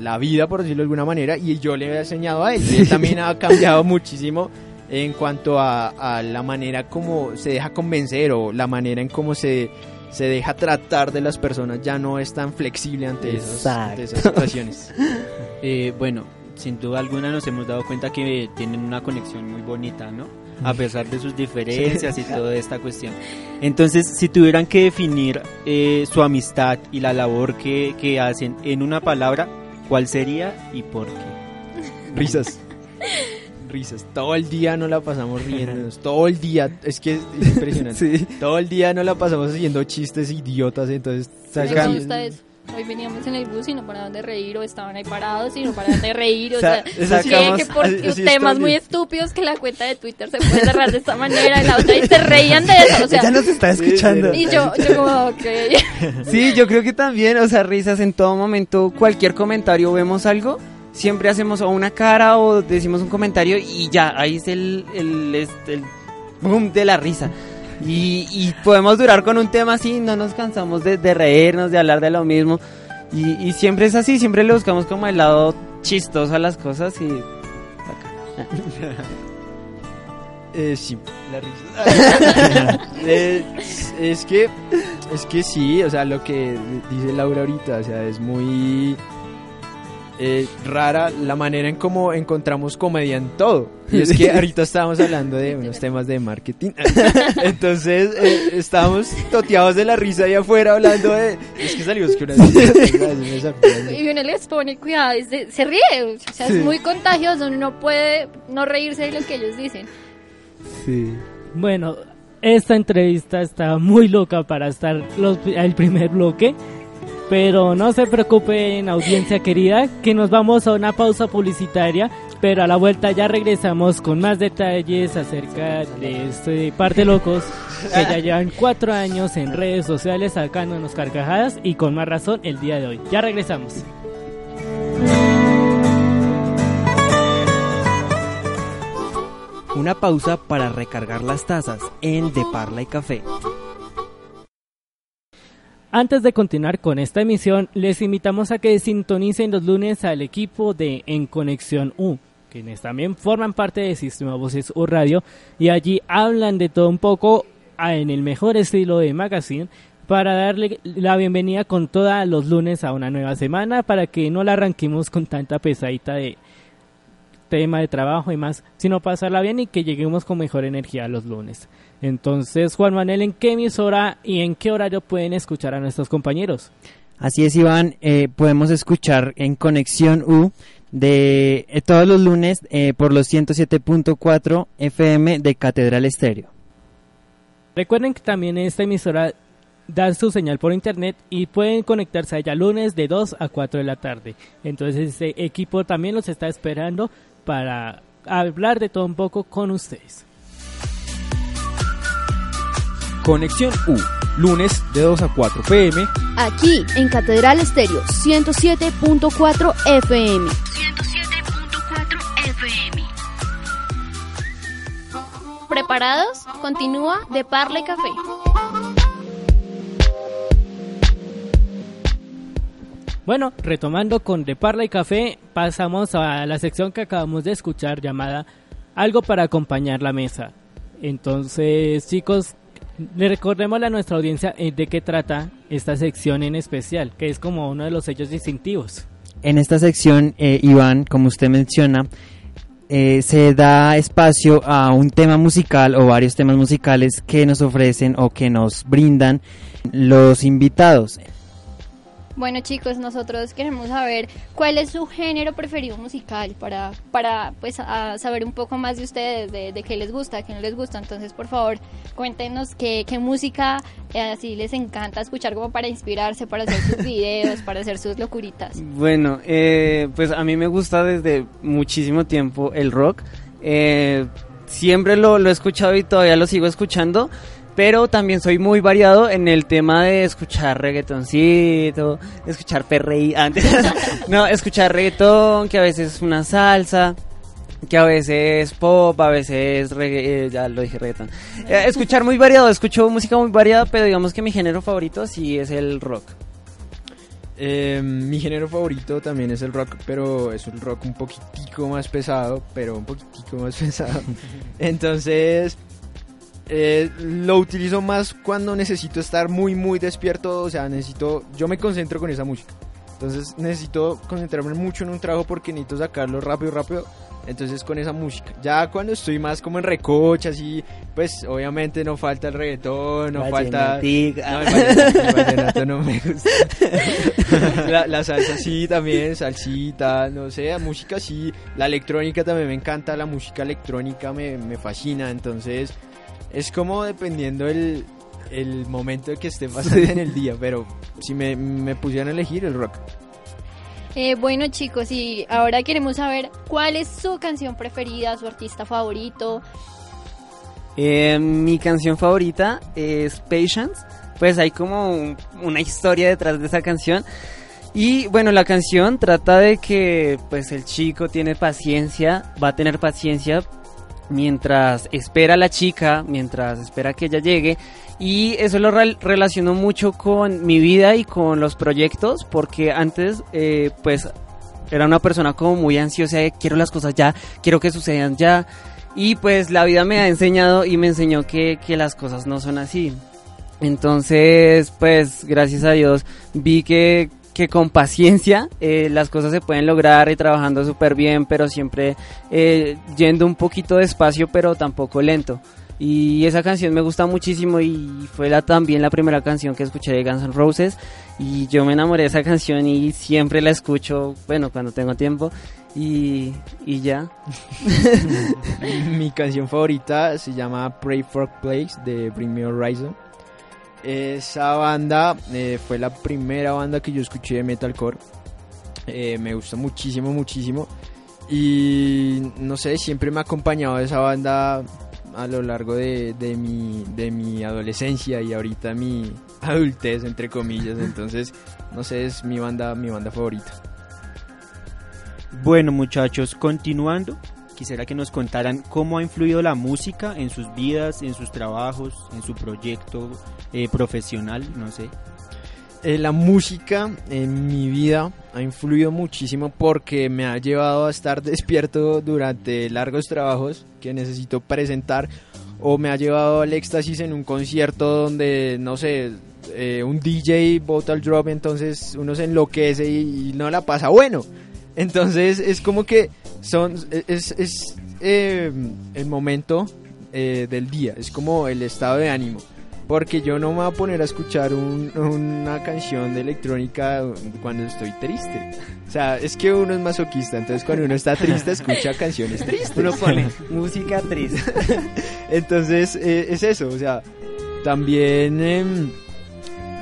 G: la vida, por decirlo de alguna manera, y yo le he enseñado a él, y él también ha cambiado muchísimo en cuanto a, a la manera como se deja convencer o la manera en cómo se, se deja tratar de las personas, ya no es tan flexible ante, esas, ante esas situaciones. <laughs>
D: Eh, bueno, sin duda alguna nos hemos dado cuenta que tienen una conexión muy bonita, ¿no? A pesar de sus diferencias y <laughs> toda esta cuestión. Entonces, si tuvieran que definir eh, su amistad y la labor que, que hacen en una palabra, ¿cuál sería y por qué?
G: Risas. <laughs> Risas. Todo el día no la pasamos riéndonos. <laughs> Todo el día. Es que es impresionante. <laughs> Todo el día no la pasamos haciendo chistes idiotas. Entonces, ¿sabes
B: Me gusta eso. Hoy veníamos en el bus y no paraban de reír o estaban ahí parados y no paraban de reír. O sea,
F: sacamos-
B: que, por
G: así- así
B: temas muy estúpidos que la cuenta de Twitter se puede cerrar de esta manera y la otra y se reían de eso. O sea,
F: Ella nos está escuchando.
B: y yo, yo como, ok.
F: Sí, yo creo que también, o sea, risas en todo momento, cualquier comentario, vemos algo, siempre hacemos o una cara o decimos un comentario y ya, ahí es el, el, este, el boom de la risa. Y, y podemos durar con un tema así, no nos cansamos de, de reírnos, de hablar de lo mismo. Y, y siempre es así, siempre le buscamos como el lado chistoso a las cosas y... <laughs>
G: Eh, sí, la risa. <laughs> Eh, es que, es que sí, o sea, lo que dice Laura ahorita, o sea, es muy eh, rara la manera en cómo encontramos comedia en todo. Y es que <laughs> ahorita estábamos hablando de unos temas de marketing. <laughs> Entonces, eh, estábamos toteados de la risa ahí afuera hablando de. Es que salimos que una. <laughs>
B: Y uno les pone cuidado, es de- se ríe, o sea, es muy contagioso, uno no puede no reírse de lo que ellos dicen.
F: Sí.
A: Bueno, esta entrevista está muy loca para estar los, el primer bloque. Pero no se preocupen, audiencia querida, que nos vamos a una pausa publicitaria. Pero a la vuelta ya regresamos con más detalles acerca de este par de locos que ya llevan cuatro años en redes sociales sacándonos carcajadas y con más razón el día de hoy. Ya regresamos.
C: Una pausa para recargar las tazas en De Parla y Café.
A: Antes de continuar con esta emisión, les invitamos a que sintonicen los lunes al equipo de En Conexión U, quienes también forman parte de Sistema Voces U Radio y allí hablan de todo un poco en el mejor estilo de magazine para darle la bienvenida con todos los lunes a una nueva semana para que no la arranquemos con tanta pesadita de tema de trabajo y más, sino pasarla bien y que lleguemos con mejor energía los lunes. Entonces, Juan Manuel, ¿en qué emisora y en qué horario pueden escuchar a nuestros compañeros?
C: Así es, Iván, eh, podemos escuchar en Conexión U de eh, todos los lunes eh, por los 107.4 FM de Catedral Estéreo.
A: Recuerden que también esta emisora dar su señal por internet y pueden conectarse allá lunes de 2 a 4 de la tarde. Entonces este equipo también los está esperando para hablar de todo un poco con ustedes.
H: Conexión U, lunes de 2 a 4 pm.
E: Aquí en Catedral Estéreo 107.4 FM.
B: 107.4 FM. ¿Preparados? Continúa de Parla y Café.
A: Bueno, retomando con De Parla y Café, pasamos a la sección que acabamos de escuchar llamada Algo para acompañar la mesa. Entonces, chicos, le recordemos a nuestra audiencia eh, de qué trata esta sección en especial, que es como uno de los sellos distintivos.
C: En esta sección, eh, Iván, como usted menciona, eh, se da espacio a un tema musical o varios temas musicales que nos ofrecen o que nos brindan los invitados.
B: Bueno chicos, nosotros queremos saber cuál es su género preferido musical para, para pues a saber un poco más de ustedes, de, de qué les gusta, qué no les gusta. Entonces, por favor, cuéntenos qué, qué música eh, así les encanta escuchar como para inspirarse, para hacer sus <laughs> videos, para hacer sus locuritas.
F: Bueno, eh, pues a mí me gusta desde muchísimo tiempo el rock. Eh, siempre lo, lo he escuchado y todavía lo sigo escuchando. Pero también soy muy variado en el tema de escuchar reggaetoncito, escuchar perreí, antes, <laughs> no, escuchar reggaetón, que a veces es una salsa, que a veces pop, a veces reggae, eh, ya lo dije reggaetón. Eh, escuchar muy variado, escucho música muy variada, pero digamos que mi género favorito sí es el rock.
G: Eh, mi género favorito también es el rock, pero es un rock un poquitico más pesado, pero un poquitico más <laughs> pesado. Entonces, eh, lo utilizo más cuando necesito estar muy, muy despierto. O sea, necesito. Yo me concentro con esa música. Entonces, necesito concentrarme mucho en un trabajo porque necesito sacarlo rápido, rápido. Entonces, con esa música. Ya cuando estoy más como en recocha, así, pues obviamente no falta el reggaetón, no falta. <laughs> No, el vallenato, no me gusta. <laughs> la, la salsa sí, también, salsita, no sé, música sí. La electrónica también me encanta, la música electrónica me, me fascina. Entonces, es como dependiendo el, el momento que esté pasando en el día, pero si me, me pusieran a elegir el rock.
B: Eh, bueno chicos, y ahora queremos saber cuál es su canción preferida, su artista favorito.
F: Eh, mi canción favorita es Patience. Pues hay como un- una historia detrás de esa canción. Y bueno, la canción trata de que pues el chico tiene paciencia, va a tener paciencia mientras espera la chica, mientras espera que ella llegue. Y eso lo rel- relaciono mucho con mi vida y con los proyectos, porque antes eh, pues era una persona como muy ansiosa quiero las cosas ya, quiero que sucedan ya. Y pues la vida me ha enseñado y me enseñó que, que las cosas no son así. Entonces, pues gracias a Dios vi que, que con paciencia eh, las cosas se pueden lograr y trabajando súper bien, pero siempre eh, yendo un poquito despacio, pero tampoco lento. Y esa canción me gusta muchísimo y fue la, también la primera canción que escuché de Guns N' Roses. Y yo me enamoré de esa canción y siempre la escucho, bueno, cuando tengo tiempo. Y, y ya. <laughs>
G: Mi canción favorita se llama Pray for Place de Bring Me Horizon. Esa banda eh, fue la primera banda que yo escuché de metalcore. Eh, me gusta muchísimo, muchísimo. Y no sé, siempre me ha acompañado esa banda a lo largo de, de mi, de mi adolescencia y ahorita mi <laughs> adultez, entre comillas. Entonces, no sé, es mi banda, mi banda favorita.
D: Bueno muchachos, continuando, quisiera que nos contaran cómo ha influido la música en sus vidas, en sus trabajos, en su proyecto eh, profesional, no sé.
G: Eh, la música en mi vida ha influido muchísimo porque me ha llevado a estar <laughs> despierto durante largos trabajos que necesito presentar o me ha llevado al éxtasis en un concierto donde, no sé, eh, un DJ bota el drop, entonces uno se enloquece y, y no la pasa bueno. Entonces es como que son es, es eh, el momento eh, del día, es como el estado de ánimo. Porque yo no me voy a poner a escuchar un- una canción de electrónica cuando estoy triste. O sea, es que uno es masoquista, entonces cuando uno está triste escucha canciones tristes.
F: Uno pone música triste. <laughs>
G: Entonces, eh, es eso, o sea, también em,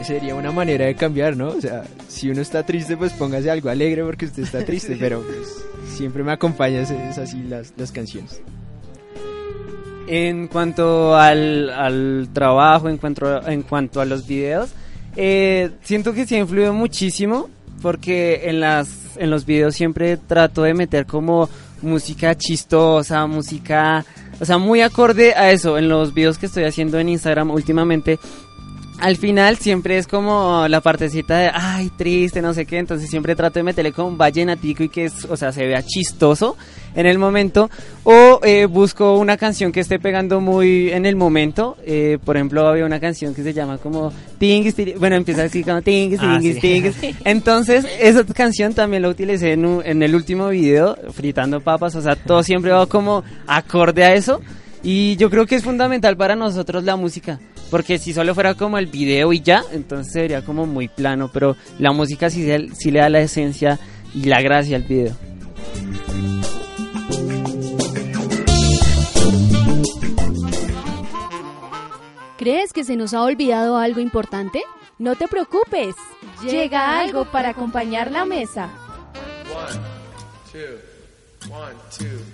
G: sería una manera de cambiar, ¿no? O sea, si uno está triste, pues póngase algo alegre porque usted está <laughs> triste, pero pues, siempre me acompaña es, es así las, las canciones.
F: En cuanto al, al trabajo, en cuanto, en cuanto a los videos, eh, siento que sí ha influido muchísimo porque en, las, en los videos siempre trato de meter como música chistosa, música, o sea, muy acorde a eso. En los videos que estoy haciendo en Instagram últimamente al final siempre es como la partecita de, ay, triste, no sé qué, entonces siempre trato de meterle como un vallenatico y que, es, o sea, se vea chistoso en el momento, o eh, busco una canción que esté pegando muy en el momento, eh, por ejemplo, había una canción que se llama como Tingis, bueno, empieza así como Tingis,
C: Ah,
F: Tingis,
C: sí. <laughs>
F: Entonces esa canción también la utilicé en, un- en el último video, fritando papas, o sea, todo siempre va como acorde a eso, y yo creo que es fundamental para nosotros la música. Porque si solo fuera como el video y ya, entonces sería como muy plano. Pero la música sí, le da la esencia y la gracia al video.
E: ¿Crees que se nos ha olvidado algo importante? No te preocupes. Llega algo para acompañar la mesa.
I: One, two, one, two,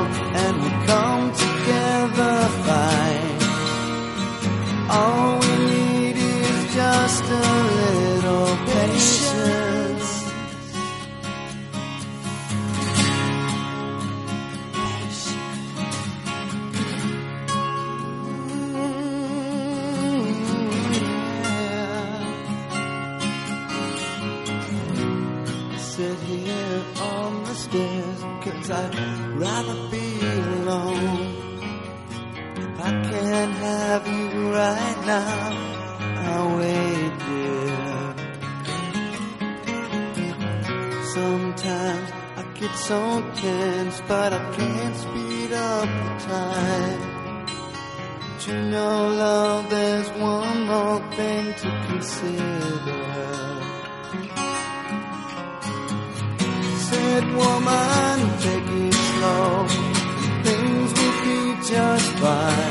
J: now, I'll wait, dear. Sometimes I get so tense, but I can't speed up the time. But you know, love, there's one more thing to consider. Said woman, take it slow. Things will be just fine.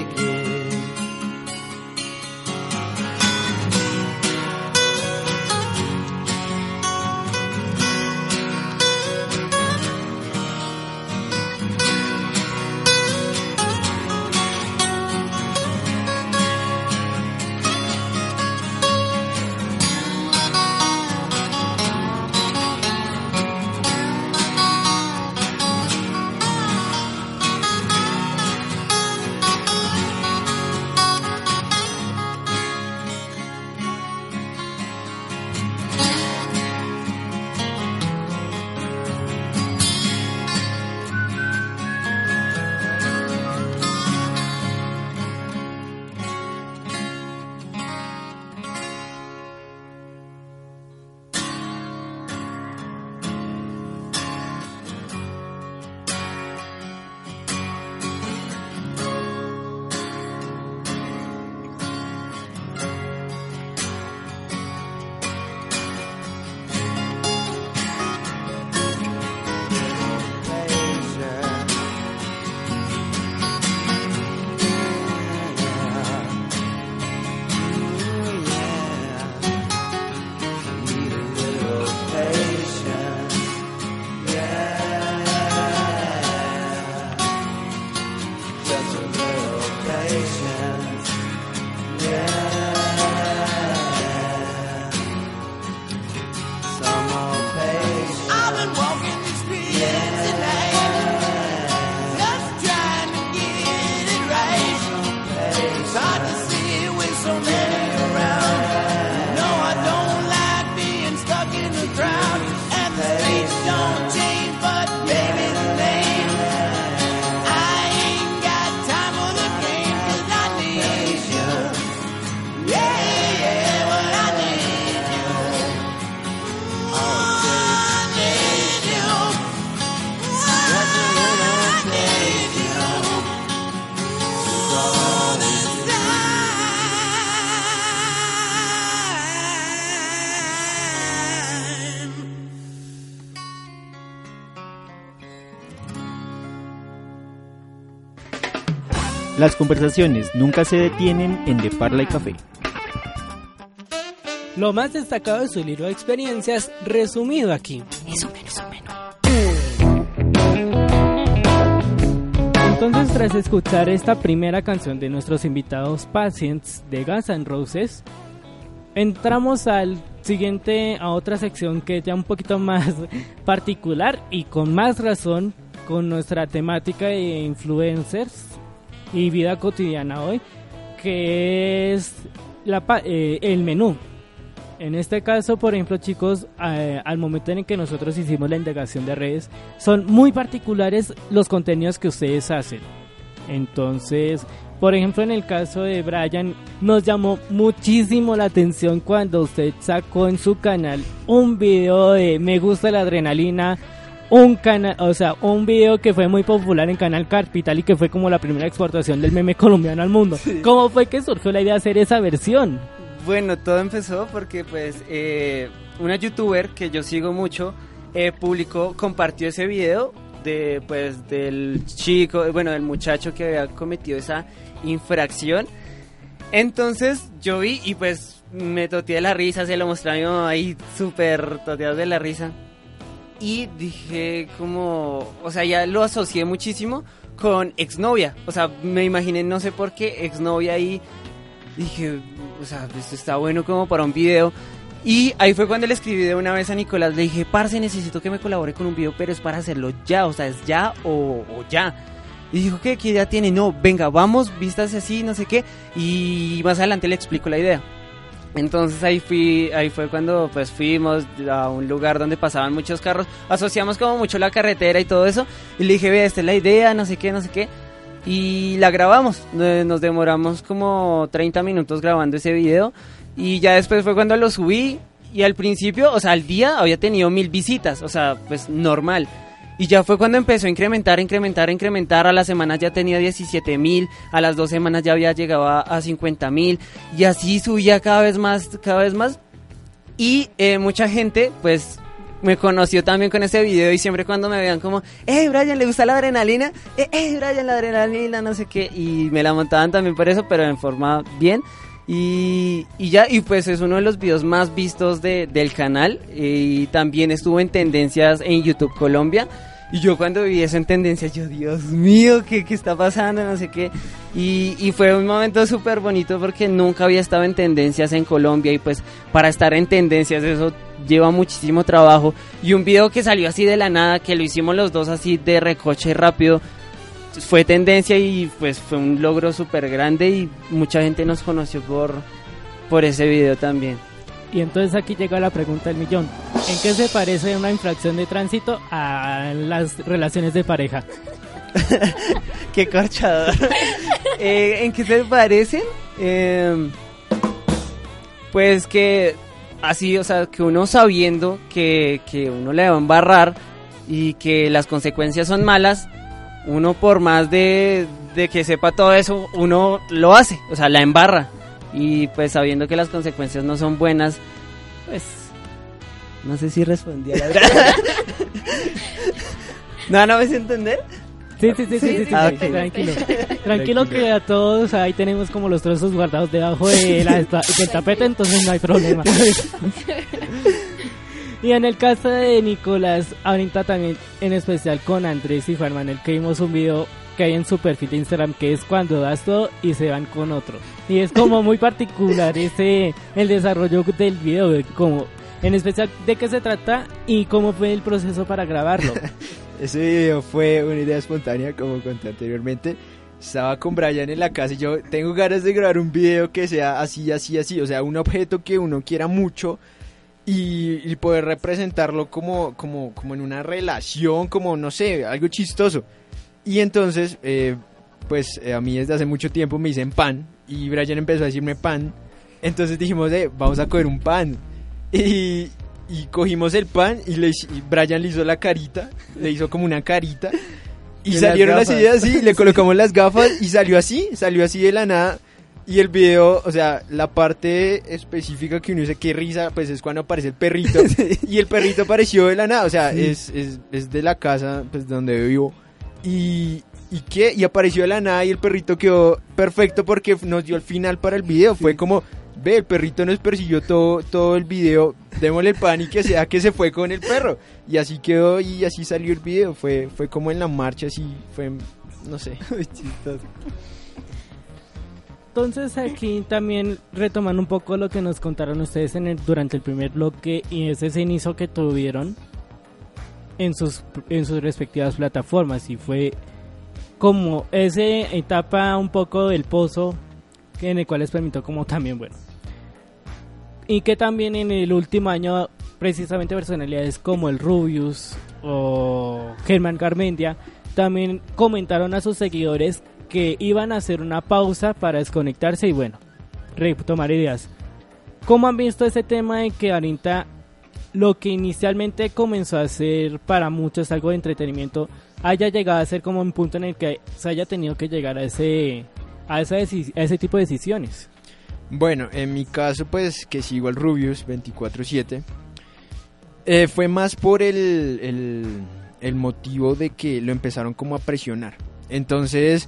D: Las conversaciones nunca se detienen en De Parla y Café.
A: Lo más destacado de su libro de experiencias resumido aquí. Entonces, tras escuchar esta primera canción de nuestros invitados Patients de Guns N' Roses, entramos al siguiente, a otra sección que es ya un poquito más <laughs> particular y con más razón con nuestra temática de influencers y vida cotidiana hoy, que es la, eh, el menú. En este caso, por ejemplo, chicos, eh, al momento en el que nosotros hicimos la indagación de redes, son muy particulares los contenidos que ustedes hacen. Entonces, por ejemplo, en el caso de Brian, nos llamó muchísimo la atención cuando usted sacó en su canal un video de Me gusta la adrenalina, un canal, o sea, un video que fue muy popular en Canal Capital y que fue como la primera exportación del meme <laughs> colombiano al mundo. ¿Cómo fue que surgió la idea de hacer esa versión?
F: Bueno, todo empezó porque pues eh, una youtuber que yo sigo mucho eh, publicó, compartió ese video de pues del chico, bueno, del muchacho que había cometido esa infracción. Entonces yo vi y pues me toteé de la risa, se lo mostré a mi mamá súper toteado de la risa. Y dije como, o sea, ya lo asocié muchísimo con exnovia. O sea, me imaginé, no sé por qué, exnovia ahí. Dije, o sea, esto está bueno como para un video. Y ahí fue cuando le escribí de una vez a Nicolás, le dije, parce, necesito que me colabore con un video, pero es para hacerlo ya, o sea, es ya o, o ya. Y dijo, ¿qué? ¿Qué idea tiene? No, venga, vamos, vistas así, no sé qué. Y más adelante le explico la idea. Entonces ahí fui, ahí fue cuando pues fuimos a un lugar donde pasaban muchos carros, asociamos como mucho la carretera y todo eso, y le dije, vea, esta es la idea, no sé qué, no sé qué, y la grabamos, nos demoramos como 30 minutos grabando ese video, y ya después fue cuando lo subí, y al principio, o sea, al día había tenido mil visitas, o sea, pues normal. Y ya fue cuando empezó a incrementar, incrementar, incrementar. A las semanas ya tenía 17 mil, a las dos semanas ya había llegado a, a 50 mil. Y así subía cada vez más, cada vez más. Y eh, mucha gente, pues, me conoció también con ese video y siempre cuando me vean como, hey Brian, ¿le gusta la adrenalina? Eh, hey Brian, la adrenalina, no sé qué. Y me la montaban también por eso, pero en forma bien. Y, y ya, y pues es uno de los videos más vistos de- del canal. Y también estuvo en tendencias en YouTube Colombia. Y yo cuando vi eso en tendencia, yo, Dios mío, ¿qué, qué está pasando? No sé qué. Y, y fue un momento súper bonito porque nunca había estado en tendencias en Colombia. Y pues para estar en tendencias eso lleva muchísimo trabajo. Y un video que salió así de la nada, que lo hicimos los dos así de recoche rápido, fue tendencia y pues fue un logro súper grande y mucha gente nos conoció por, por ese video también.
A: Y entonces aquí llega la pregunta del millón. ¿En qué se parece una infracción de tránsito a las relaciones de pareja? <laughs>
F: Qué corchador. <laughs> Eh, ¿En qué se parecen? Eh, pues que así, o sea, que uno sabiendo que, que uno le va a embarrar y que las consecuencias son malas, uno por más de, de que sepa todo eso, uno lo hace, o sea, la embarra. Y pues sabiendo que las consecuencias no son buenas, pues no sé si respondí a la <laughs> verdad. no, no me sé entender.
A: Sí, sí, sí, sí, sí, sí,
F: Ah,
A: sí,
F: ok. <laughs>
A: tranquilo. Tranquilo que a todos ahí tenemos como los trozos guardados debajo de la, del tapete, entonces no hay problema. <laughs> Y en el caso de Nicolás, ahorita también en especial con Andrés y Juan Manuel, que vimos un video que hay en su perfil de Instagram que es cuando das todo y se van con otro. Y es como muy particular ese el desarrollo del video, de como En especial, ¿de qué se trata y cómo fue el proceso para grabarlo? <laughs>
G: Ese video fue una idea espontánea, como conté anteriormente. Estaba con Brian en la casa y yo tengo ganas de grabar un video que sea así, así, así. O sea, un objeto que uno quiera mucho y, y poder representarlo como, como, como en una relación, como, no sé, algo chistoso. Y entonces, eh, pues eh, a mí desde hace mucho tiempo me dicen pan y Brian empezó a decirme pan. Entonces dijimos, eh, vamos a coger un pan. <laughs> Y, y cogimos el pan y, le, y Brian le hizo la carita, le hizo como una carita. <laughs> Y
C: Y
G: salieron
C: las
G: las ideas así, le <laughs> colocamos las gafas y salió así, salió así de la nada. Y el video, o sea, la parte específica que uno dice que risa, pues es cuando aparece el perrito. Y el perrito apareció de la nada, o sea, es, es, es de la casa pues donde vivo. Y, ¿Y qué? Y apareció de la nada y el perrito quedó perfecto porque nos dio el final para el video. Fue como, ve, el perrito nos persiguió todo, todo el video, démosle el pan y que sea que se fue con el perro. Y así quedó y así salió el video. Fue, fue como en la marcha, así fue, no sé. <laughs>
A: Entonces aquí también retomando un poco lo que nos contaron ustedes en el- durante el primer bloque y ese cenizo que tuvieron en sus, en sus respectivas plataformas y fue como esa etapa un poco del pozo en el cual les permitió como también bueno y que también en el último año precisamente personalidades como el Rubius o Germán Garmendia también comentaron a sus seguidores que iban a hacer una pausa para desconectarse y bueno, retomar ideas. ¿Cómo han visto ese tema de que ahorita lo que inicialmente comenzó a ser para muchos algo de entretenimiento haya llegado a ser como un punto en el que se haya tenido que llegar a ese a, esa ese tipo de decisiones?
G: Bueno, en mi caso, pues que sigo al Rubius 24-7, eh, fue más por el, el, el motivo de que lo empezaron como a presionar. Entonces,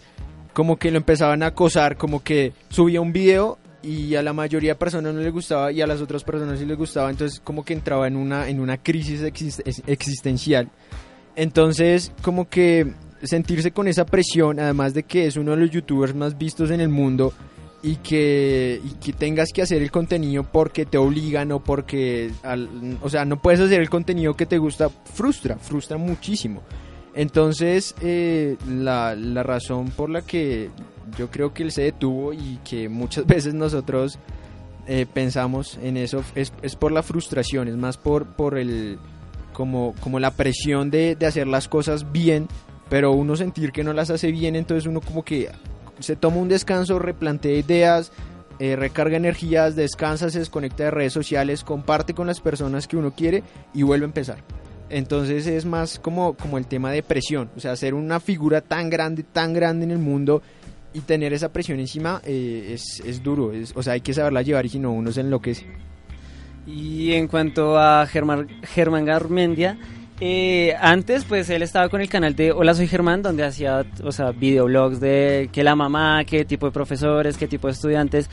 G: como que lo empezaban a acosar, como que subía un video y a la mayoría de personas no les gustaba y a las otras personas sí les gustaba, entonces como que entraba en una, en una crisis exist- ex- existencial. Entonces, como que sentirse con esa presión, además de que es uno de los youtubers más vistos en el mundo y que, y que tengas que hacer el contenido porque te obligan o porque, o sea, no puedes hacer el contenido que te gusta, frustra, frustra muchísimo. Entonces, eh, la, la razón por la que yo creo que él se detuvo y que muchas <laughs> veces nosotros eh, pensamos en eso es, es por la frustración, es más por, por el como, como la presión de, de hacer las cosas bien, pero uno sentir que no las hace bien, entonces uno como que se toma un descanso, replantea ideas, eh, recarga energías, descansa, se desconecta de redes sociales, comparte con las personas que uno quiere y vuelve a empezar. Entonces es más como, como el tema de presión, o sea, ser una figura tan grande, tan grande en el mundo y tener esa presión encima eh, es, es duro, es, o sea, hay que saberla llevar y si no uno se enloquece.
F: Y en cuanto a Germán, Germán Garmendia, eh, antes pues él estaba con el canal de Hola Soy Germán, donde hacía, o sea, videoblogs de qué la mamá, qué tipo de profesores, qué tipo de estudiantes.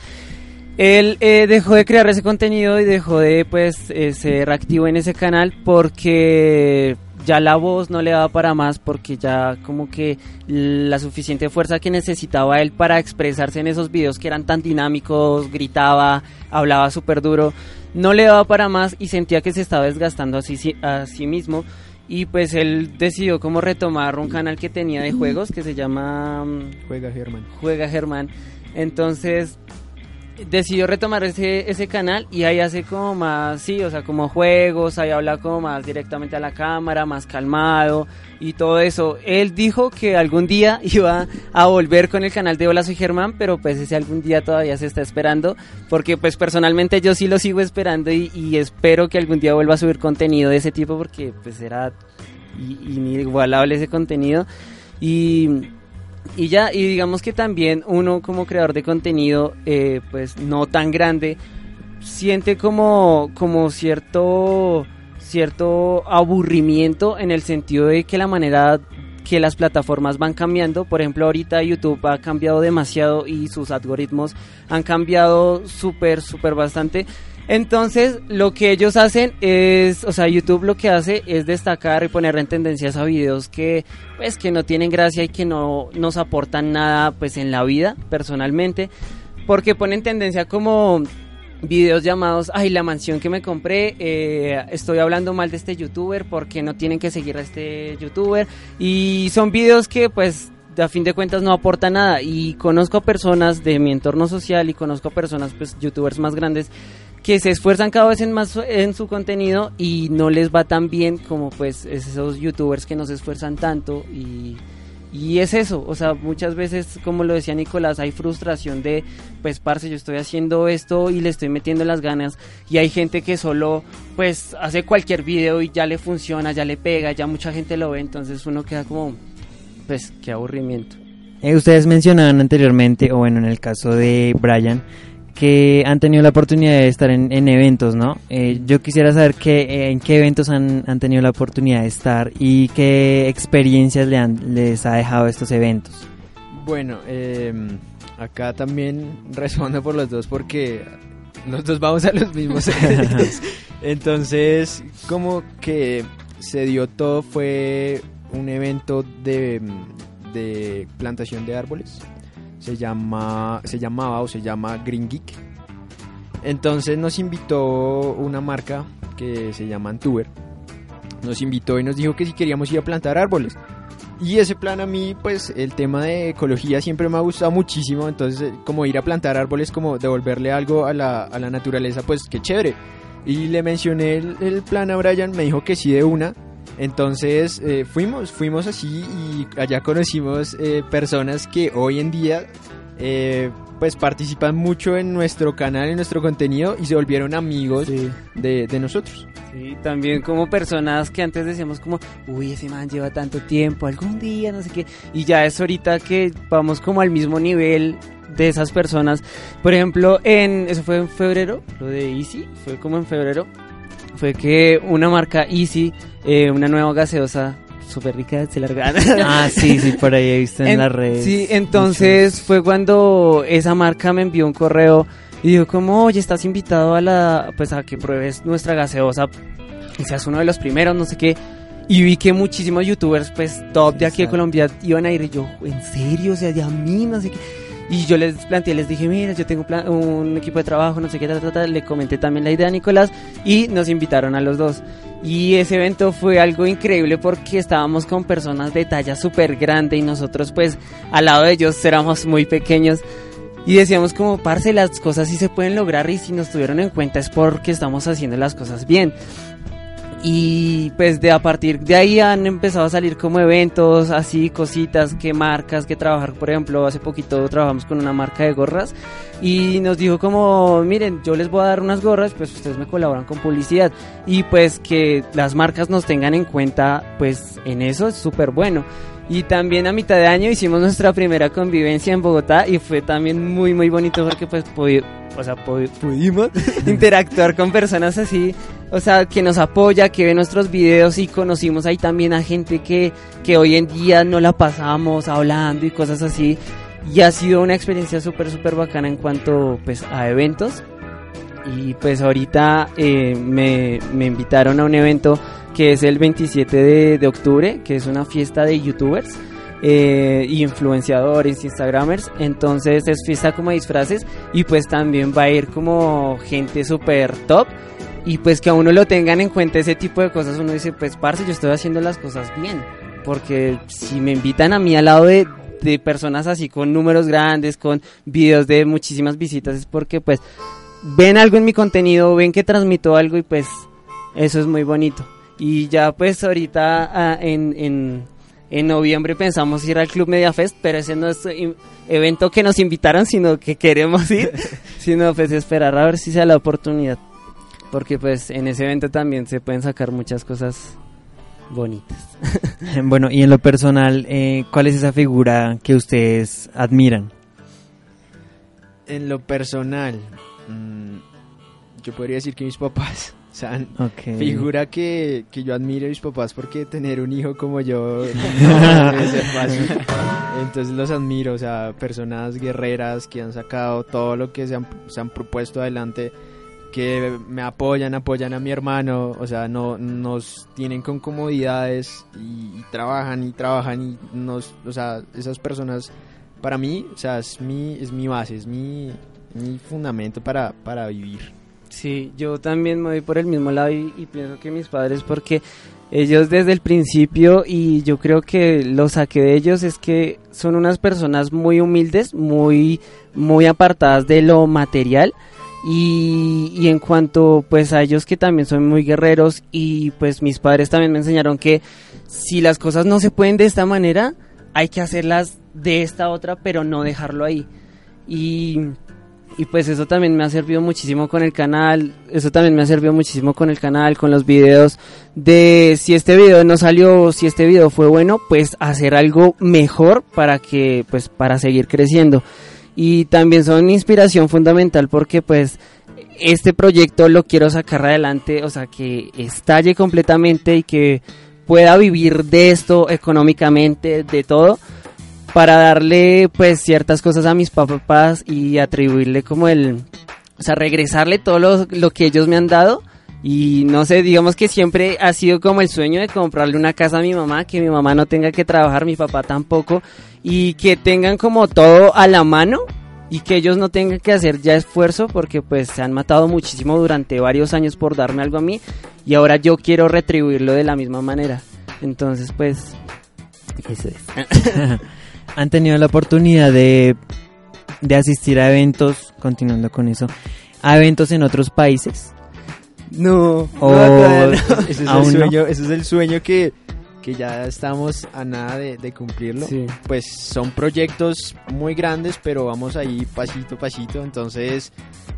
F: Él eh, dejó de crear ese contenido y dejó de pues eh, ser activo en ese canal porque ya la voz no le daba para más porque ya como que la suficiente fuerza que necesitaba él para expresarse en esos videos que eran tan dinámicos, gritaba, hablaba súper duro, no le daba para más y sentía que se estaba desgastando a sí, a sí mismo y pues él decidió como retomar un canal que tenía de juegos que se llama mm,
G: Juega Germán.
F: Juega Germán. Entonces decidió retomar ese, ese canal y ahí hace como más, sí, o sea, como juegos, ahí habla como más directamente a la cámara, más calmado y todo eso. Él dijo que algún día <laughs> iba a volver con el canal de Hola Soy Germán, pero pues ese algún día todavía se está esperando, porque pues personalmente yo sí lo sigo esperando y, espero que algún día vuelva a subir contenido de ese tipo porque pues era inigualable ese contenido y y ya, y digamos que también uno como creador de contenido, eh, pues no tan grande, siente como, como cierto, cierto aburrimiento en el sentido de que la manera que las plataformas van cambiando, por ejemplo ahorita YouTube ha cambiado demasiado y sus algoritmos han cambiado súper, súper bastante. Entonces, lo que ellos hacen es, o sea, YouTube lo que hace es destacar y poner en tendencias a videos que, pues, que no tienen gracia y que no nos aportan nada, pues, en la vida, personalmente, porque ponen tendencia como videos llamados, ay, la mansión que me compré, eh, estoy hablando mal de este youtuber porque no tienen que seguir a este youtuber. Y son videos que pues a fin de cuentas no aportan nada. Y conozco a personas de mi entorno social y conozco a personas, pues youtubers más grandes que se esfuerzan cada vez en más en su contenido y no les va tan bien como pues esos youtubers que no se esfuerzan tanto y y es eso, o sea, muchas veces, como lo decía Nicolás, hay frustración de, pues, parce, yo estoy haciendo esto y le estoy metiendo las ganas. Y hay gente que solo, pues, hace cualquier video y ya le funciona, ya le pega, ya mucha gente lo ve. Entonces uno queda como, pues, qué aburrimiento.
C: Eh, ustedes mencionaban anteriormente, o bueno, en el caso de Brian, que han tenido la oportunidad de estar en, en eventos, ¿no? Eh, yo quisiera saber qué, eh, en qué eventos han, han, tenido la oportunidad de estar y qué experiencias le han, les ha dejado estos eventos.
G: Bueno, eh, acá también <laughs> respondo por los dos porque los dos vamos a los mismos <laughs> eventos. Entonces, como que se dio todo fue un evento de, de plantación de árboles se llama se llamaba o se llama Green Geek. Entonces nos invitó una marca que se llama Antuber. Nos invitó y nos dijo que si queríamos ir a plantar árboles. Y ese plan a mí, pues el tema de ecología siempre me ha gustado muchísimo. Entonces, como ir a plantar árboles, como devolverle algo a la, a la naturaleza, pues qué chévere. Y le mencioné el, el plan a Brian, me dijo que sí de una. Entonces eh, fuimos, fuimos así y allá conocimos eh, personas que hoy en día eh, pues participan mucho en nuestro canal, en nuestro contenido y se volvieron amigos sí. de, de, nosotros.
F: Sí, también como personas que antes decíamos como, uy, ese man lleva tanto tiempo, algún día, no sé qué, y ya es ahorita que vamos como al mismo nivel de esas personas. Por ejemplo, en eso fue en febrero, lo de Easy, fue como en febrero, fue que una marca Easy, eh, una nueva gaseosa súper rica, se larga. <laughs>
C: ah, sí, sí, por ahí he visto en, en las redes.
F: Sí, entonces fue cuando esa marca me envió un correo y dijo como, oye, estás invitado a la, pues a que pruebes nuestra gaseosa y seas uno de los primeros, no sé qué. Y vi que muchísimos youtubers, pues, top de aquí de Colombia iban a ir. Y yo, ¿en serio? O sea, de a mí, no sé qué. Y yo les planteé, les dije, mira, yo tengo plan, un equipo de trabajo, no sé qué, ta, ta, le comenté también la idea a Nicolás y nos invitaron a los dos. Y ese evento fue algo increíble porque estábamos con personas de talla súper grande y nosotros pues al lado de ellos éramos muy pequeños. Y decíamos como, parce, las cosas sí se pueden lograr y si nos tuvieron en cuenta es porque estamos haciendo las cosas bien. Y pues de a partir de ahí han empezado a salir como eventos, así cositas, que marcas, que trabajar, por ejemplo, hace poquito trabajamos con una marca de gorras y nos dijo como, miren, yo les voy a dar unas gorras, pues ustedes me colaboran con publicidad y pues que las marcas nos tengan en cuenta, pues en eso es súper bueno. Y también a mitad de año hicimos nuestra primera convivencia en Bogotá y fue también muy muy bonito porque pues o sea, pudimos <laughs> interactuar con personas así, o sea, que nos apoya, que ve nuestros videos y conocimos ahí también a gente que, que hoy en día no la pasamos hablando y cosas así. Y ha sido una experiencia súper, súper bacana en cuanto pues a eventos. Y pues ahorita eh, me, me invitaron a un evento que es el 27 de, de octubre, que es una fiesta de youtubers. Eh, influenciadores, instagramers, entonces es fiesta como disfraces y pues también va a ir como gente super top y pues que a uno lo tengan en cuenta ese tipo de cosas, uno dice pues parce yo estoy haciendo las cosas bien, porque si me invitan a mí al lado de, de personas así con números grandes, con videos de muchísimas visitas, es porque pues ven algo en mi contenido, ven que transmito algo y pues eso es muy bonito. Y ya pues ahorita ah, en, en, en, noviembre pensamos ir al Club Media Fest, pero ese no es evento que nos invitaron, sino que queremos ir, <laughs> sino pues esperar a ver si sea la oportunidad. Porque pues en ese evento también se pueden sacar muchas cosas bonitas. <laughs>
C: bueno, y en lo personal, eh, ¿cuál es esa figura que ustedes admiran?
G: En lo personal, mmm, yo podría decir que mis papás. <laughs> O sea, okay. figura que, que, yo admiro a mis papás porque tener un hijo como yo <laughs> no debe ser fácil. Entonces los admiro, o sea, personas guerreras que han sacado todo lo que se han, se han propuesto adelante, que me apoyan, apoyan a mi hermano, o sea, no nos tienen con comodidades y, y trabajan y trabajan y nos, o sea, esas personas para mí, o sea, es mi, es mi base, es mi, mi fundamento para, para vivir.
F: Sí, yo también me voy por el mismo lado y, y pienso que mis padres porque ellos desde el principio y yo creo que lo saqué de ellos es que son unas personas muy humildes, muy muy apartadas de lo material y, y en cuanto pues a ellos que también son muy guerreros y pues mis padres también me enseñaron que si las cosas no se pueden de esta manera hay que hacerlas de esta otra pero no dejarlo ahí y y pues eso también me ha servido muchísimo con el canal, eso también me ha servido muchísimo con el canal, con los videos, de si este video no salió, si este video fue bueno, pues hacer algo mejor para que, pues para seguir creciendo. Y también son inspiración fundamental porque pues este proyecto lo quiero sacar adelante, o sea que estalle completamente y que pueda vivir de esto económicamente, de todo para darle pues ciertas cosas a mis papás y atribuirle como el, o sea, regresarle todo lo, lo, que ellos me han dado. Y no sé, digamos que siempre ha sido como el sueño de comprarle una casa a mi mamá, que mi mamá no tenga que trabajar, mi papá tampoco, y que tengan como todo a la mano y que ellos no tengan que hacer ya esfuerzo porque pues se han matado muchísimo durante varios años por darme algo a mí y ahora yo quiero retribuirlo de la misma manera. Entonces pues eso es. <laughs>
C: han tenido la oportunidad de, de asistir a eventos, continuando con eso, a eventos en otros países.
G: No,
C: O-
G: no, <laughs> ese, es el sueño, ese es el sueño que, que ya estamos a nada de, de cumplirlo.
F: Sí.
G: Pues son proyectos muy grandes, pero vamos ahí pasito a pasito. Entonces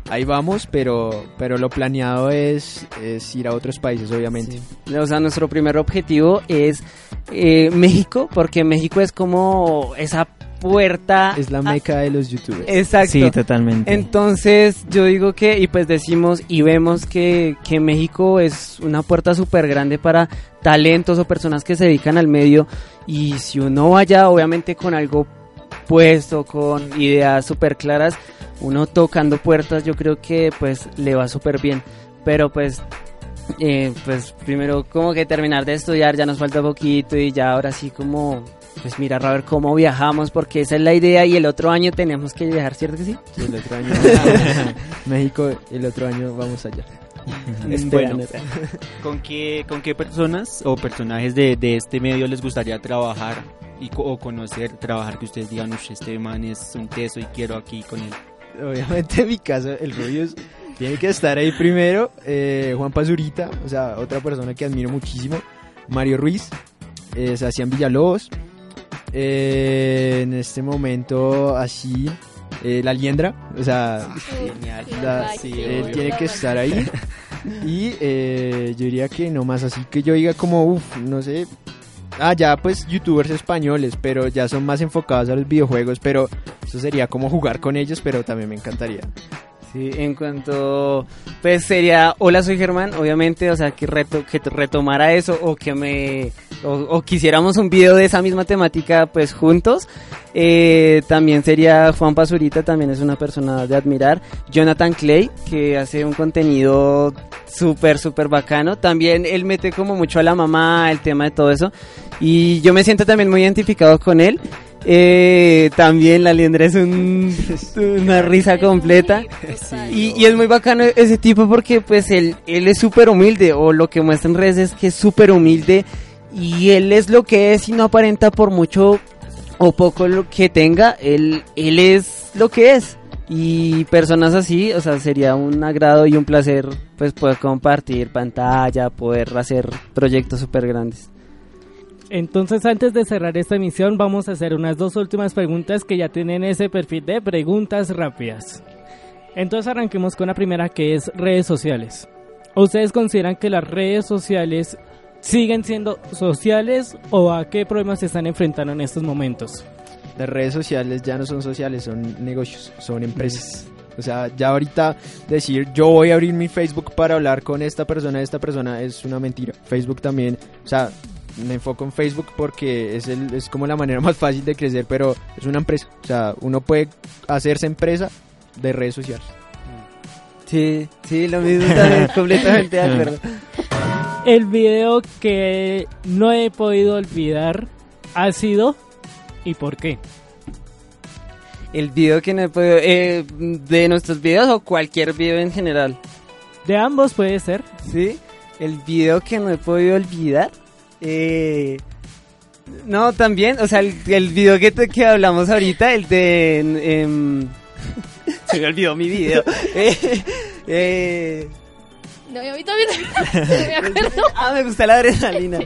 G: ahí vamos, pero, pero lo planeado es, es ir a otros países, obviamente.
F: O sea, nuestro primer objetivo es eh, México, porque México es como esa puerta.
G: Es la meca de los youtubers.
F: Exacto.
C: Sí, totalmente.
F: Entonces yo digo que, y pues decimos y vemos que, que México es una puerta súper grande para talentos o personas que se dedican al medio y si uno vaya obviamente con algo puesto, con ideas súper claras, uno tocando puertas yo creo que pues le va súper bien, pero pues... eh, pues primero como que terminar de estudiar ya nos falta poquito y ya ahora sí como pues mirar a ver cómo viajamos porque esa es la idea y el otro año tenemos que viajar, ¿cierto que sí?
G: Sí, el otro año. <laughs> México, el otro año vamos allá.
D: Bueno, ¿con qué, ¿con qué personas o personajes de, de este medio les gustaría trabajar y, o conocer, trabajar que ustedes digan, "Ush, este man es un teso y quiero aquí con él?
G: Obviamente en mi caso el Rubius tiene que estar ahí primero. eh, Juan Pazurita, o sea, otra persona que admiro muchísimo. Mario Ruiz, eh, Sebastián Villalobos. Eh, en este momento así, eh, La Liendra, o sea,
D: Genial.
G: la-
B: Ay,
D: sí,
G: él
D: obvio.
G: tiene que estar ahí. <laughs> Y eh, yo diría que no más así que yo diga como, uff, no sé. Ah, ya pues youtubers españoles, pero ya son más enfocados a los videojuegos, pero eso sería como jugar con ellos, pero también me encantaría.
F: Sí, en cuanto, pues sería, hola soy Germán, obviamente, o sea, que, reto, que retomara eso o que me, o, o quisiéramos un video de esa misma temática, pues juntos. Eh, también sería Juan Pazurita, también es una persona de admirar. Jonathan Clay, que hace un contenido súper, súper bacano. También él mete como mucho a la mamá, el tema de todo eso. Y yo me siento también muy identificado con él. Eh, también la liendra es un- <laughs> una risa completa. Y, y es muy bacano ese tipo porque pues él, él es súper humilde o lo que muestra en redes es que es súper humilde y él es lo que es y no aparenta por mucho o poco lo que tenga, él, él es lo que es. Y personas así, o sea, sería un agrado y un placer pues poder compartir pantalla, poder hacer proyectos súper grandes.
A: Entonces, antes de cerrar esta emisión, vamos a hacer unas dos últimas preguntas que ya tienen ese perfil de preguntas rápidas. Entonces, arranquemos con la primera que es redes sociales. ¿Ustedes consideran que las redes sociales siguen siendo sociales o a qué problemas se están enfrentando en estos momentos?
G: Las redes sociales ya no son sociales, son negocios, son empresas. O sea, ya ahorita decir yo voy a abrir mi Facebook para hablar con esta persona, esta persona es una mentira. Facebook también, o sea, me enfoco en Facebook porque es, el, es como la manera <laughs> más fácil de crecer, pero es una empresa. O sea, uno puede hacerse empresa de redes sociales.
F: Sí, sí, lo mismo también, <laughs> completamente de acuerdo.
A: El video que no he podido olvidar ha sido ¿y por qué?
F: El video que no he podido, eh, de nuestros videos o cualquier video en general.
A: De ambos puede ser.
F: Sí, el video que no he podido olvidar. Eh, no, también, o sea, el, el video que, te- que hablamos ahorita, el de... em, <laughs> se me olvidó mi video. <laughs> Eh, eh,
B: No, a mí también <laughs> me acuerdo.
F: ah, me gusta la adrenalina.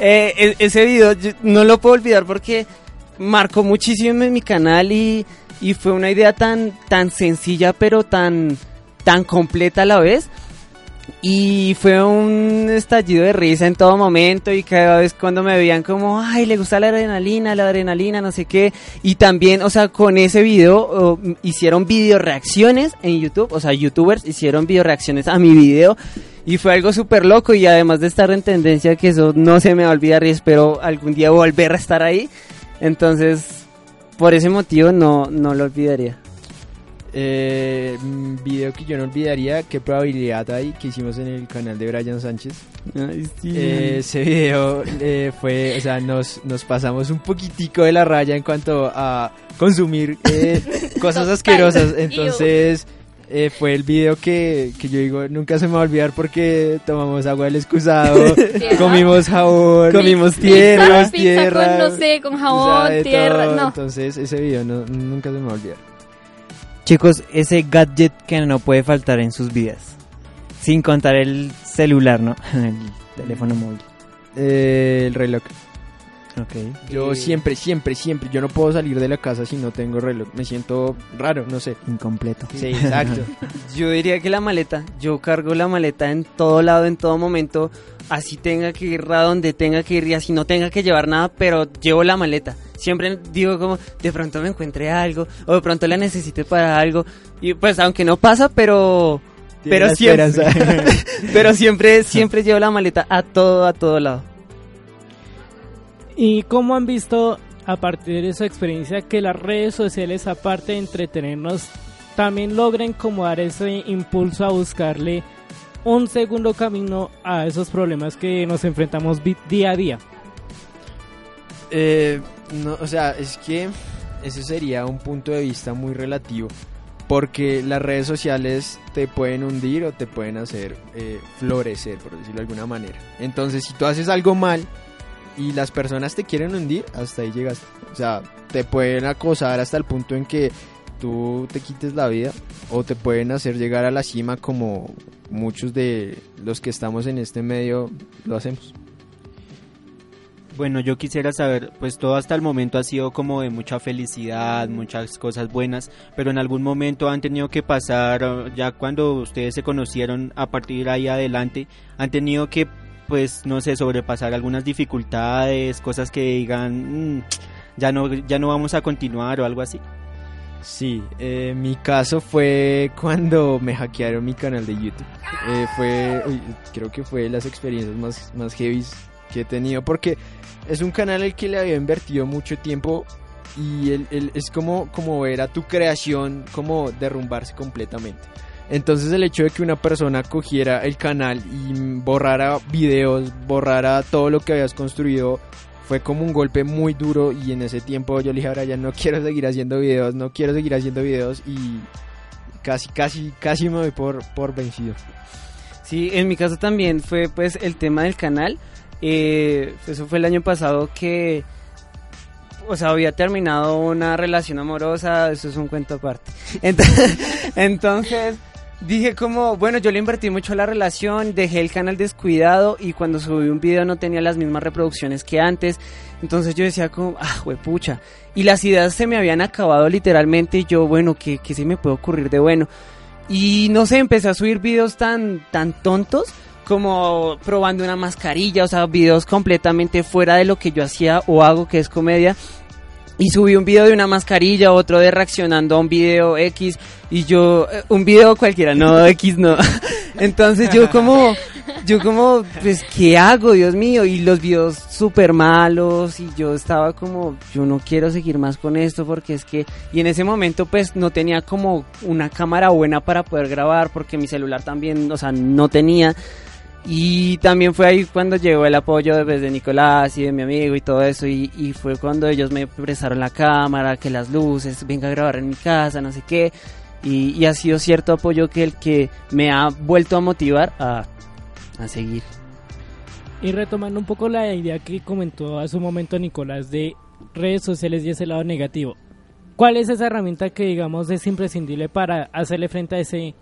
F: Eh, e- ese video yo no lo puedo olvidar porque marcó muchísimo en mi canal y, y fue una idea tan, tan sencilla pero tan, tan completa a la vez. Y fue un estallido de risa en todo momento y cada vez cuando me veían como, ay, le gusta la adrenalina, la adrenalina, no sé qué. Y también, o sea, con ese video hicieron video reacciones en YouTube, o sea, youtubers hicieron video reacciones a mi video. Y fue algo súper loco y además de estar en tendencia, que eso no se me va a olvidar y espero algún día volver a estar ahí. Entonces, por ese motivo no, no lo olvidaría.
G: Eh, un video que yo no olvidaría, qué probabilidad hay que hicimos en el canal de Brian Sánchez. Eh, ese video eh, fue, o sea, nos, nos pasamos un poquitico de la raya en cuanto a consumir eh, <laughs> cosas asquerosas. Entonces, eh, fue el video que, que yo digo, nunca se me va a olvidar porque tomamos agua del excusado, <laughs>
B: Tierra. <laughs>
G: comimos jabón,
F: Comimos
B: Pizza,
F: tierra.
B: pizza
G: tierra,
B: con, no sé, con jabón,
G: de
B: tierra, no.
G: Entonces, ese video no, nunca se me va a olvidar.
C: Chicos, ese gadget que no puede faltar en sus vidas. Sin contar el celular, ¿no? <laughs> El teléfono móvil.
G: El reloj.
C: Ok.
G: Yo
F: Eh.
G: siempre, siempre, siempre, yo no puedo salir de la casa si no tengo reloj. Me siento raro, no sé.
C: Incompleto.
G: Sí, exacto. <laughs>
F: Yo diría que la maleta, yo cargo la maleta en todo lado, en todo momento, así tenga que ir a donde tenga que ir y así no tenga que llevar nada, pero llevo la maleta. Siempre digo como, de pronto me encuentre algo, o de pronto la necesite para algo, y pues aunque no pasa, pero... Pero siempre, <laughs> pero <laughs> siempre, siempre llevo la maleta a todo, a todo lado.
A: ¿Y cómo han visto a partir de su experiencia que las redes sociales, aparte de entretenernos, también logren como dar ese impulso a buscarle un segundo camino a esos problemas que nos enfrentamos día a día?
G: Eh, no, o sea, es que ese sería un punto de vista muy relativo. Porque las redes sociales te pueden hundir o te pueden hacer eh, florecer, por decirlo de alguna manera. Entonces, si tú haces algo mal y las personas te quieren hundir, hasta ahí llegaste. O sea, te pueden acosar hasta el punto en que tú te quites la vida o te pueden hacer llegar a la cima como muchos de los que estamos en este medio lo hacemos.
D: Bueno, yo quisiera saber, pues todo hasta el momento ha sido como de mucha felicidad, muchas cosas buenas, pero en algún momento han tenido que pasar, ya cuando ustedes se conocieron a partir de ahí adelante, han tenido que, pues, no sé, sobrepasar algunas dificultades, cosas que digan, "Mm, ya no, ya no vamos a continuar o algo así.
G: Sí, eh, mi caso fue <laughs> cuando me hackearon mi canal de YouTube. Eh, fue, creo que fue las experiencias más, más heavy que he tenido porque es un canal al que le había invertido mucho tiempo y es como, como ver a tu creación como derrumbarse completamente. Entonces el hecho de que una persona cogiera el canal y borrara videos, borrara todo lo que habías construido, fue como un golpe muy duro y en ese tiempo yo le dije a Brian, no quiero seguir haciendo videos, no quiero seguir haciendo videos y casi, casi, casi me voy por, por vencido.
F: Sí, en mi caso también fue pues el tema del canal. Eh, eso fue el año pasado que, o sea, había terminado una relación amorosa, eso es un cuento aparte. <laughs> Entonces, entonces dije como, bueno, yo le invertí mucho a la relación, dejé el canal descuidado y cuando subí un video no tenía las mismas reproducciones que antes. Entonces yo decía como, ah, pucha. Y las ideas se me habían acabado literalmente y yo, bueno, ¿qué, qué se me puede ocurrir de bueno? Y no sé, empecé a subir videos tan, tan tontos como probando una mascarilla, o sea, videos completamente fuera de lo que yo hacía o hago, que es comedia. Y subí un video de una mascarilla, otro de reaccionando a un video X, y yo, eh, un video cualquiera, no, <laughs> X no. <laughs> Entonces yo como, yo como, pues, ¿qué hago, Dios mío? Y los videos súper malos, y yo estaba como, yo no quiero seguir más con esto, porque es que, y en ese momento, pues, no tenía como una cámara buena para poder grabar, porque mi celular también, o sea, no tenía. Y también fue ahí cuando llegó el apoyo de, pues, Nicolás y de mi amigo y todo eso. Y, y fue cuando ellos me prestaron la cámara, que las luces, venga a grabar en mi casa, no sé qué. Y, y ha sido cierto apoyo que el que me ha vuelto a motivar a, a seguir.
A: Y retomando un poco la idea que comentó hace un momento Nicolás de redes sociales y ese lado negativo. ¿Cuál es esa herramienta que digamos es imprescindible para hacerle frente a ese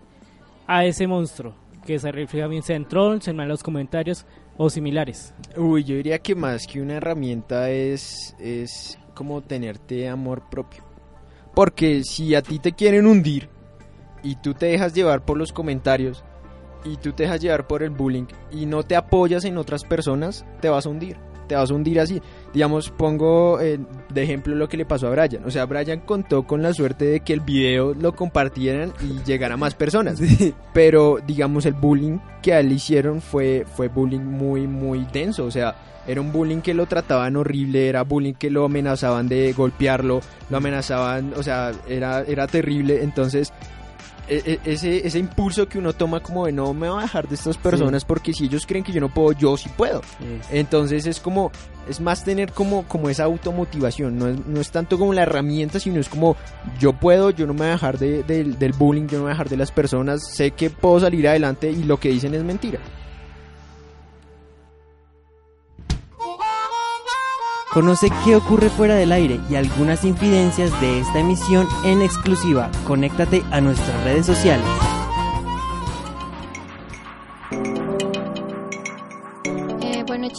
A: a ese monstruo? Que se refleja bien sea en trolls, en malos comentarios o similares.
G: Uy, yo diría que más que una herramienta es, es como tenerte amor propio. Porque si a ti te quieren hundir y tú te dejas llevar por los comentarios y tú te dejas llevar por el bullying y no te apoyas en otras personas, te vas a hundir. Te vas a hundir así. Digamos, pongo eh, de ejemplo lo que le pasó a Brian. O sea, Brian contó con la suerte de que el video lo compartieran y llegara a más personas. <laughs> Pero, digamos, el bullying que a él hicieron fue, fue bullying muy, muy denso. O sea, era un bullying que lo trataban horrible, era bullying que lo amenazaban de golpearlo, lo amenazaban, o sea, era, era terrible. Entonces, ese, ese impulso que uno toma como de no me voy a dejar de estas personas porque si ellos creen que yo no puedo, yo sí puedo. Entonces es como, es más tener como, como esa automotivación, no es, no es tanto como la herramienta, sino es como yo puedo, yo no me voy a dejar de- del- del bullying, yo no me voy a dejar de las personas, sé que puedo salir adelante y lo que dicen es mentira.
C: Conoce qué ocurre fuera del aire y algunas infidencias de esta emisión en exclusiva. Conéctate a nuestras redes sociales.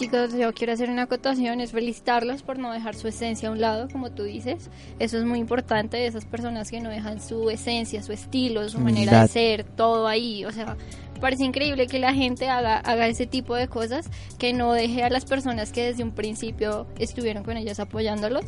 B: Chicos, yo quiero hacer una acotación, es felicitarlos por no dejar su esencia a un lado, como tú dices. Eso es muy importante, esas personas que no dejan su esencia, su estilo, su manera de ser, todo ahí. O sea, parece increíble que la gente haga, haga ese tipo de cosas, que no deje a las personas que desde un principio estuvieron con ellos apoyándolos,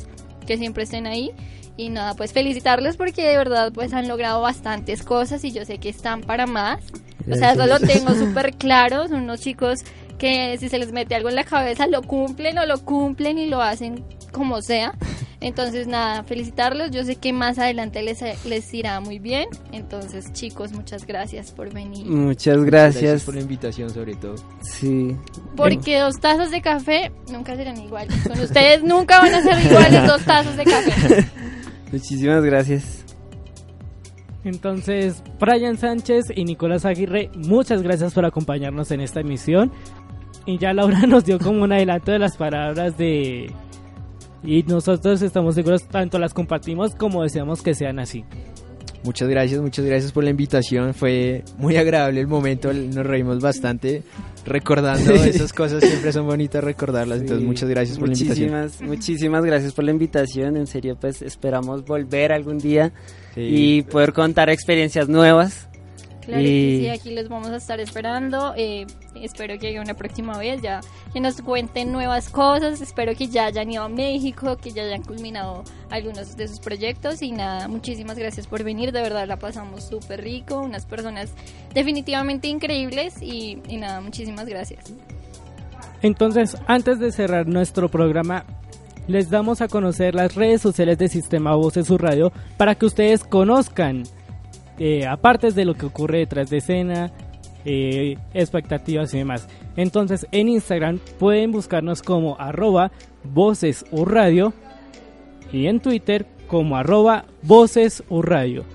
B: que siempre estén ahí. Y nada, pues felicitarlos porque de verdad pues han logrado bastantes cosas y yo sé que están para más. O sea, eso lo tengo <laughs> súper claro. Son unos chicos que si se les mete algo en la cabeza lo cumplen o lo cumplen y lo hacen como sea. Entonces, nada, felicitarlos. Yo sé que más adelante les, les irá muy bien. Entonces, chicos, muchas gracias por venir.
F: Muchas gracias.
G: por la invitación sobre todo.
F: Sí.
B: Porque dos tazas de café nunca serán iguales. Con ustedes nunca van a ser iguales dos tazas de café. <laughs>
F: Muchísimas gracias.
A: Entonces, Brian Sánchez y Nicolás Aguirre, muchas gracias por acompañarnos en esta emisión. Y ya Laura <laughs> nos dio como un adelanto de las palabras de... Y nosotros estamos seguros, tanto las compartimos como deseamos que sean así.
G: Muchas gracias, muchas gracias por la invitación. Fue muy agradable el momento, nos reímos bastante recordando esas cosas. Siempre son bonitas recordarlas. Entonces, muchas gracias por la invitación.
F: Muchísimas, muchísimas gracias por la invitación. En serio, pues esperamos volver algún día
G: Sí.
F: y poder contar experiencias nuevas.
B: Claro
F: Y-
B: que sí, aquí les vamos a estar esperando. eh, espero que una próxima vez, ya que nos cuenten nuevas cosas. Espero que ya hayan ido a México, que ya hayan culminado algunos de sus proyectos. Y nada, muchísimas gracias por venir. De verdad la pasamos súper rico. Unas personas definitivamente increíbles. Y, y nada, muchísimas gracias.
A: Entonces, antes de cerrar nuestro programa, les damos a conocer las redes sociales de Sistema Voces Su Radio para que ustedes conozcan, aparte de lo que ocurre detrás de escena, eh, expectativas y demás. Entonces, en Instagram pueden buscarnos como arroba Voces U Radio y en Twitter como arroba Voces U Radio.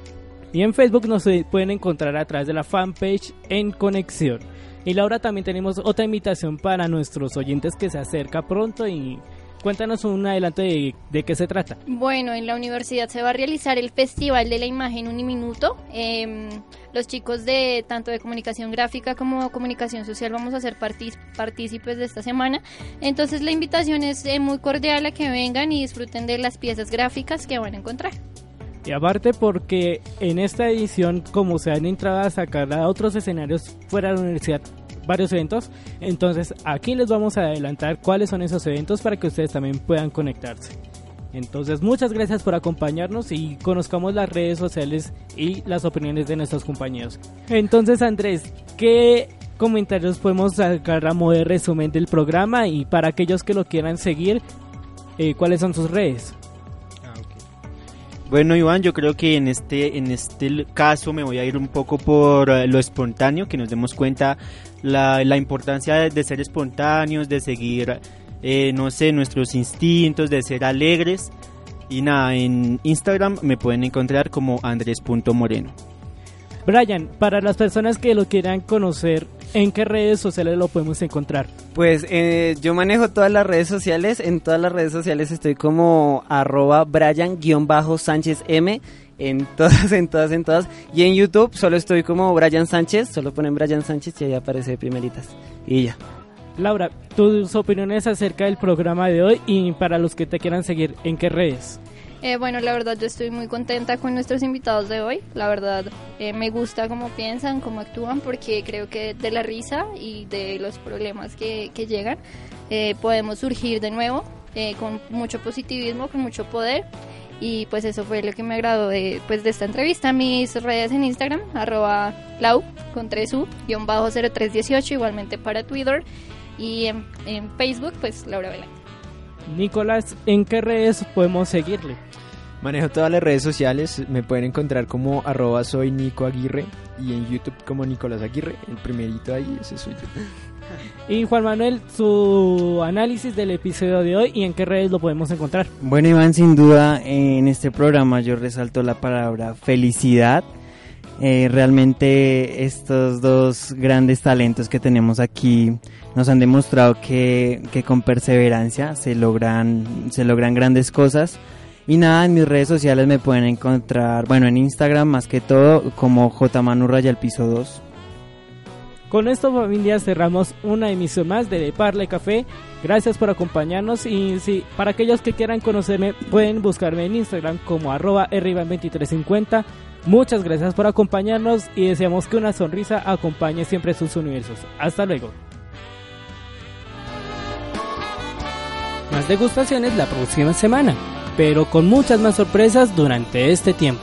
A: Y en Facebook nos eh, pueden encontrar a través de la fanpage en Conexión. Y Laura, también tenemos otra invitación para nuestros oyentes que se acerca pronto y cuéntanos un adelanto de, de qué se trata.
B: Bueno, en la universidad se va a realizar el Festival de la Imagen Uniminuto. Eh, los chicos de tanto de comunicación gráfica como comunicación social vamos a ser partícipes de esta semana. Entonces la invitación es eh, muy cordial a que vengan y disfruten de las piezas gráficas que van a encontrar.
A: Y aparte porque en esta edición, como se han entrado a sacar a otros escenarios fuera de la universidad, varios eventos, entonces aquí les vamos a adelantar cuáles son esos eventos para que ustedes también puedan conectarse. Entonces muchas gracias por acompañarnos y conozcamos las redes sociales y las opiniones de nuestros compañeros. Entonces Andrés, ¿qué comentarios podemos sacar a modo de resumen del programa y para aquellos que lo quieran seguir, eh, cuáles son sus redes?
D: Bueno, Iván, yo creo que en este, en este caso me voy a ir un poco por eh, lo espontáneo, que nos demos cuenta la, la importancia de, ser espontáneos, de seguir, eh, no sé, nuestros instintos, de ser alegres. Y nada, en Instagram me pueden encontrar como andres.moreno.
A: Brian, para las personas que lo quieran conocer, ¿en qué redes sociales lo podemos encontrar?
F: Pues eh, yo manejo todas las redes sociales. En todas las redes sociales estoy como arroba Brian-Sánchez M. En todas, <laughs> en todas, en todas. Y en YouTube solo estoy como Brian Sánchez. Solo ponen Brian Sánchez y ahí aparece de primeritas. Y ya.
A: Laura, tus opiniones acerca del programa de hoy y para los que te quieran seguir, ¿en qué redes?
B: Eh, bueno, la verdad yo estoy muy contenta con nuestros invitados de hoy. La verdad eh, me gusta cómo piensan, cómo actúan, porque creo que de la risa y de los problemas que, que llegan eh, podemos surgir de nuevo con mucho positivismo, con mucho poder. Y pues eso fue lo que me agradó de, pues, de esta entrevista. Mis redes en Instagram, arroba lau, con 3u, guion bajo 0318, igualmente para Twitter. Y en, Facebook, pues Laura Velázquez.
A: Nicolás, ¿en qué redes podemos seguirle?
G: Manejo todas las redes sociales, me pueden encontrar como arroba soy Nico Aguirre y en YouTube como Nicolás Aguirre, el primerito ahí, ese soy yo. <laughs>
A: Y Juan Manuel, su análisis del episodio de hoy y en qué redes lo podemos encontrar.
C: Bueno, Iván, sin duda en este programa yo resalto la palabra felicidad. Eh, realmente estos dos grandes talentos que tenemos aquí nos han demostrado que, que con perseverancia se logran, se logran grandes cosas. Y nada, en mis redes sociales me pueden encontrar, bueno, en Instagram más que todo, como jmanurraya el piso 2.
A: Con esto familia cerramos una emisión más de Parle Café. Gracias por acompañarnos y si para aquellos que quieran conocerme pueden buscarme en Instagram como arroba rban2350. Muchas gracias por acompañarnos y deseamos que una sonrisa acompañe siempre sus universos. Hasta luego. Más degustaciones la próxima semana, pero con muchas más sorpresas durante este tiempo.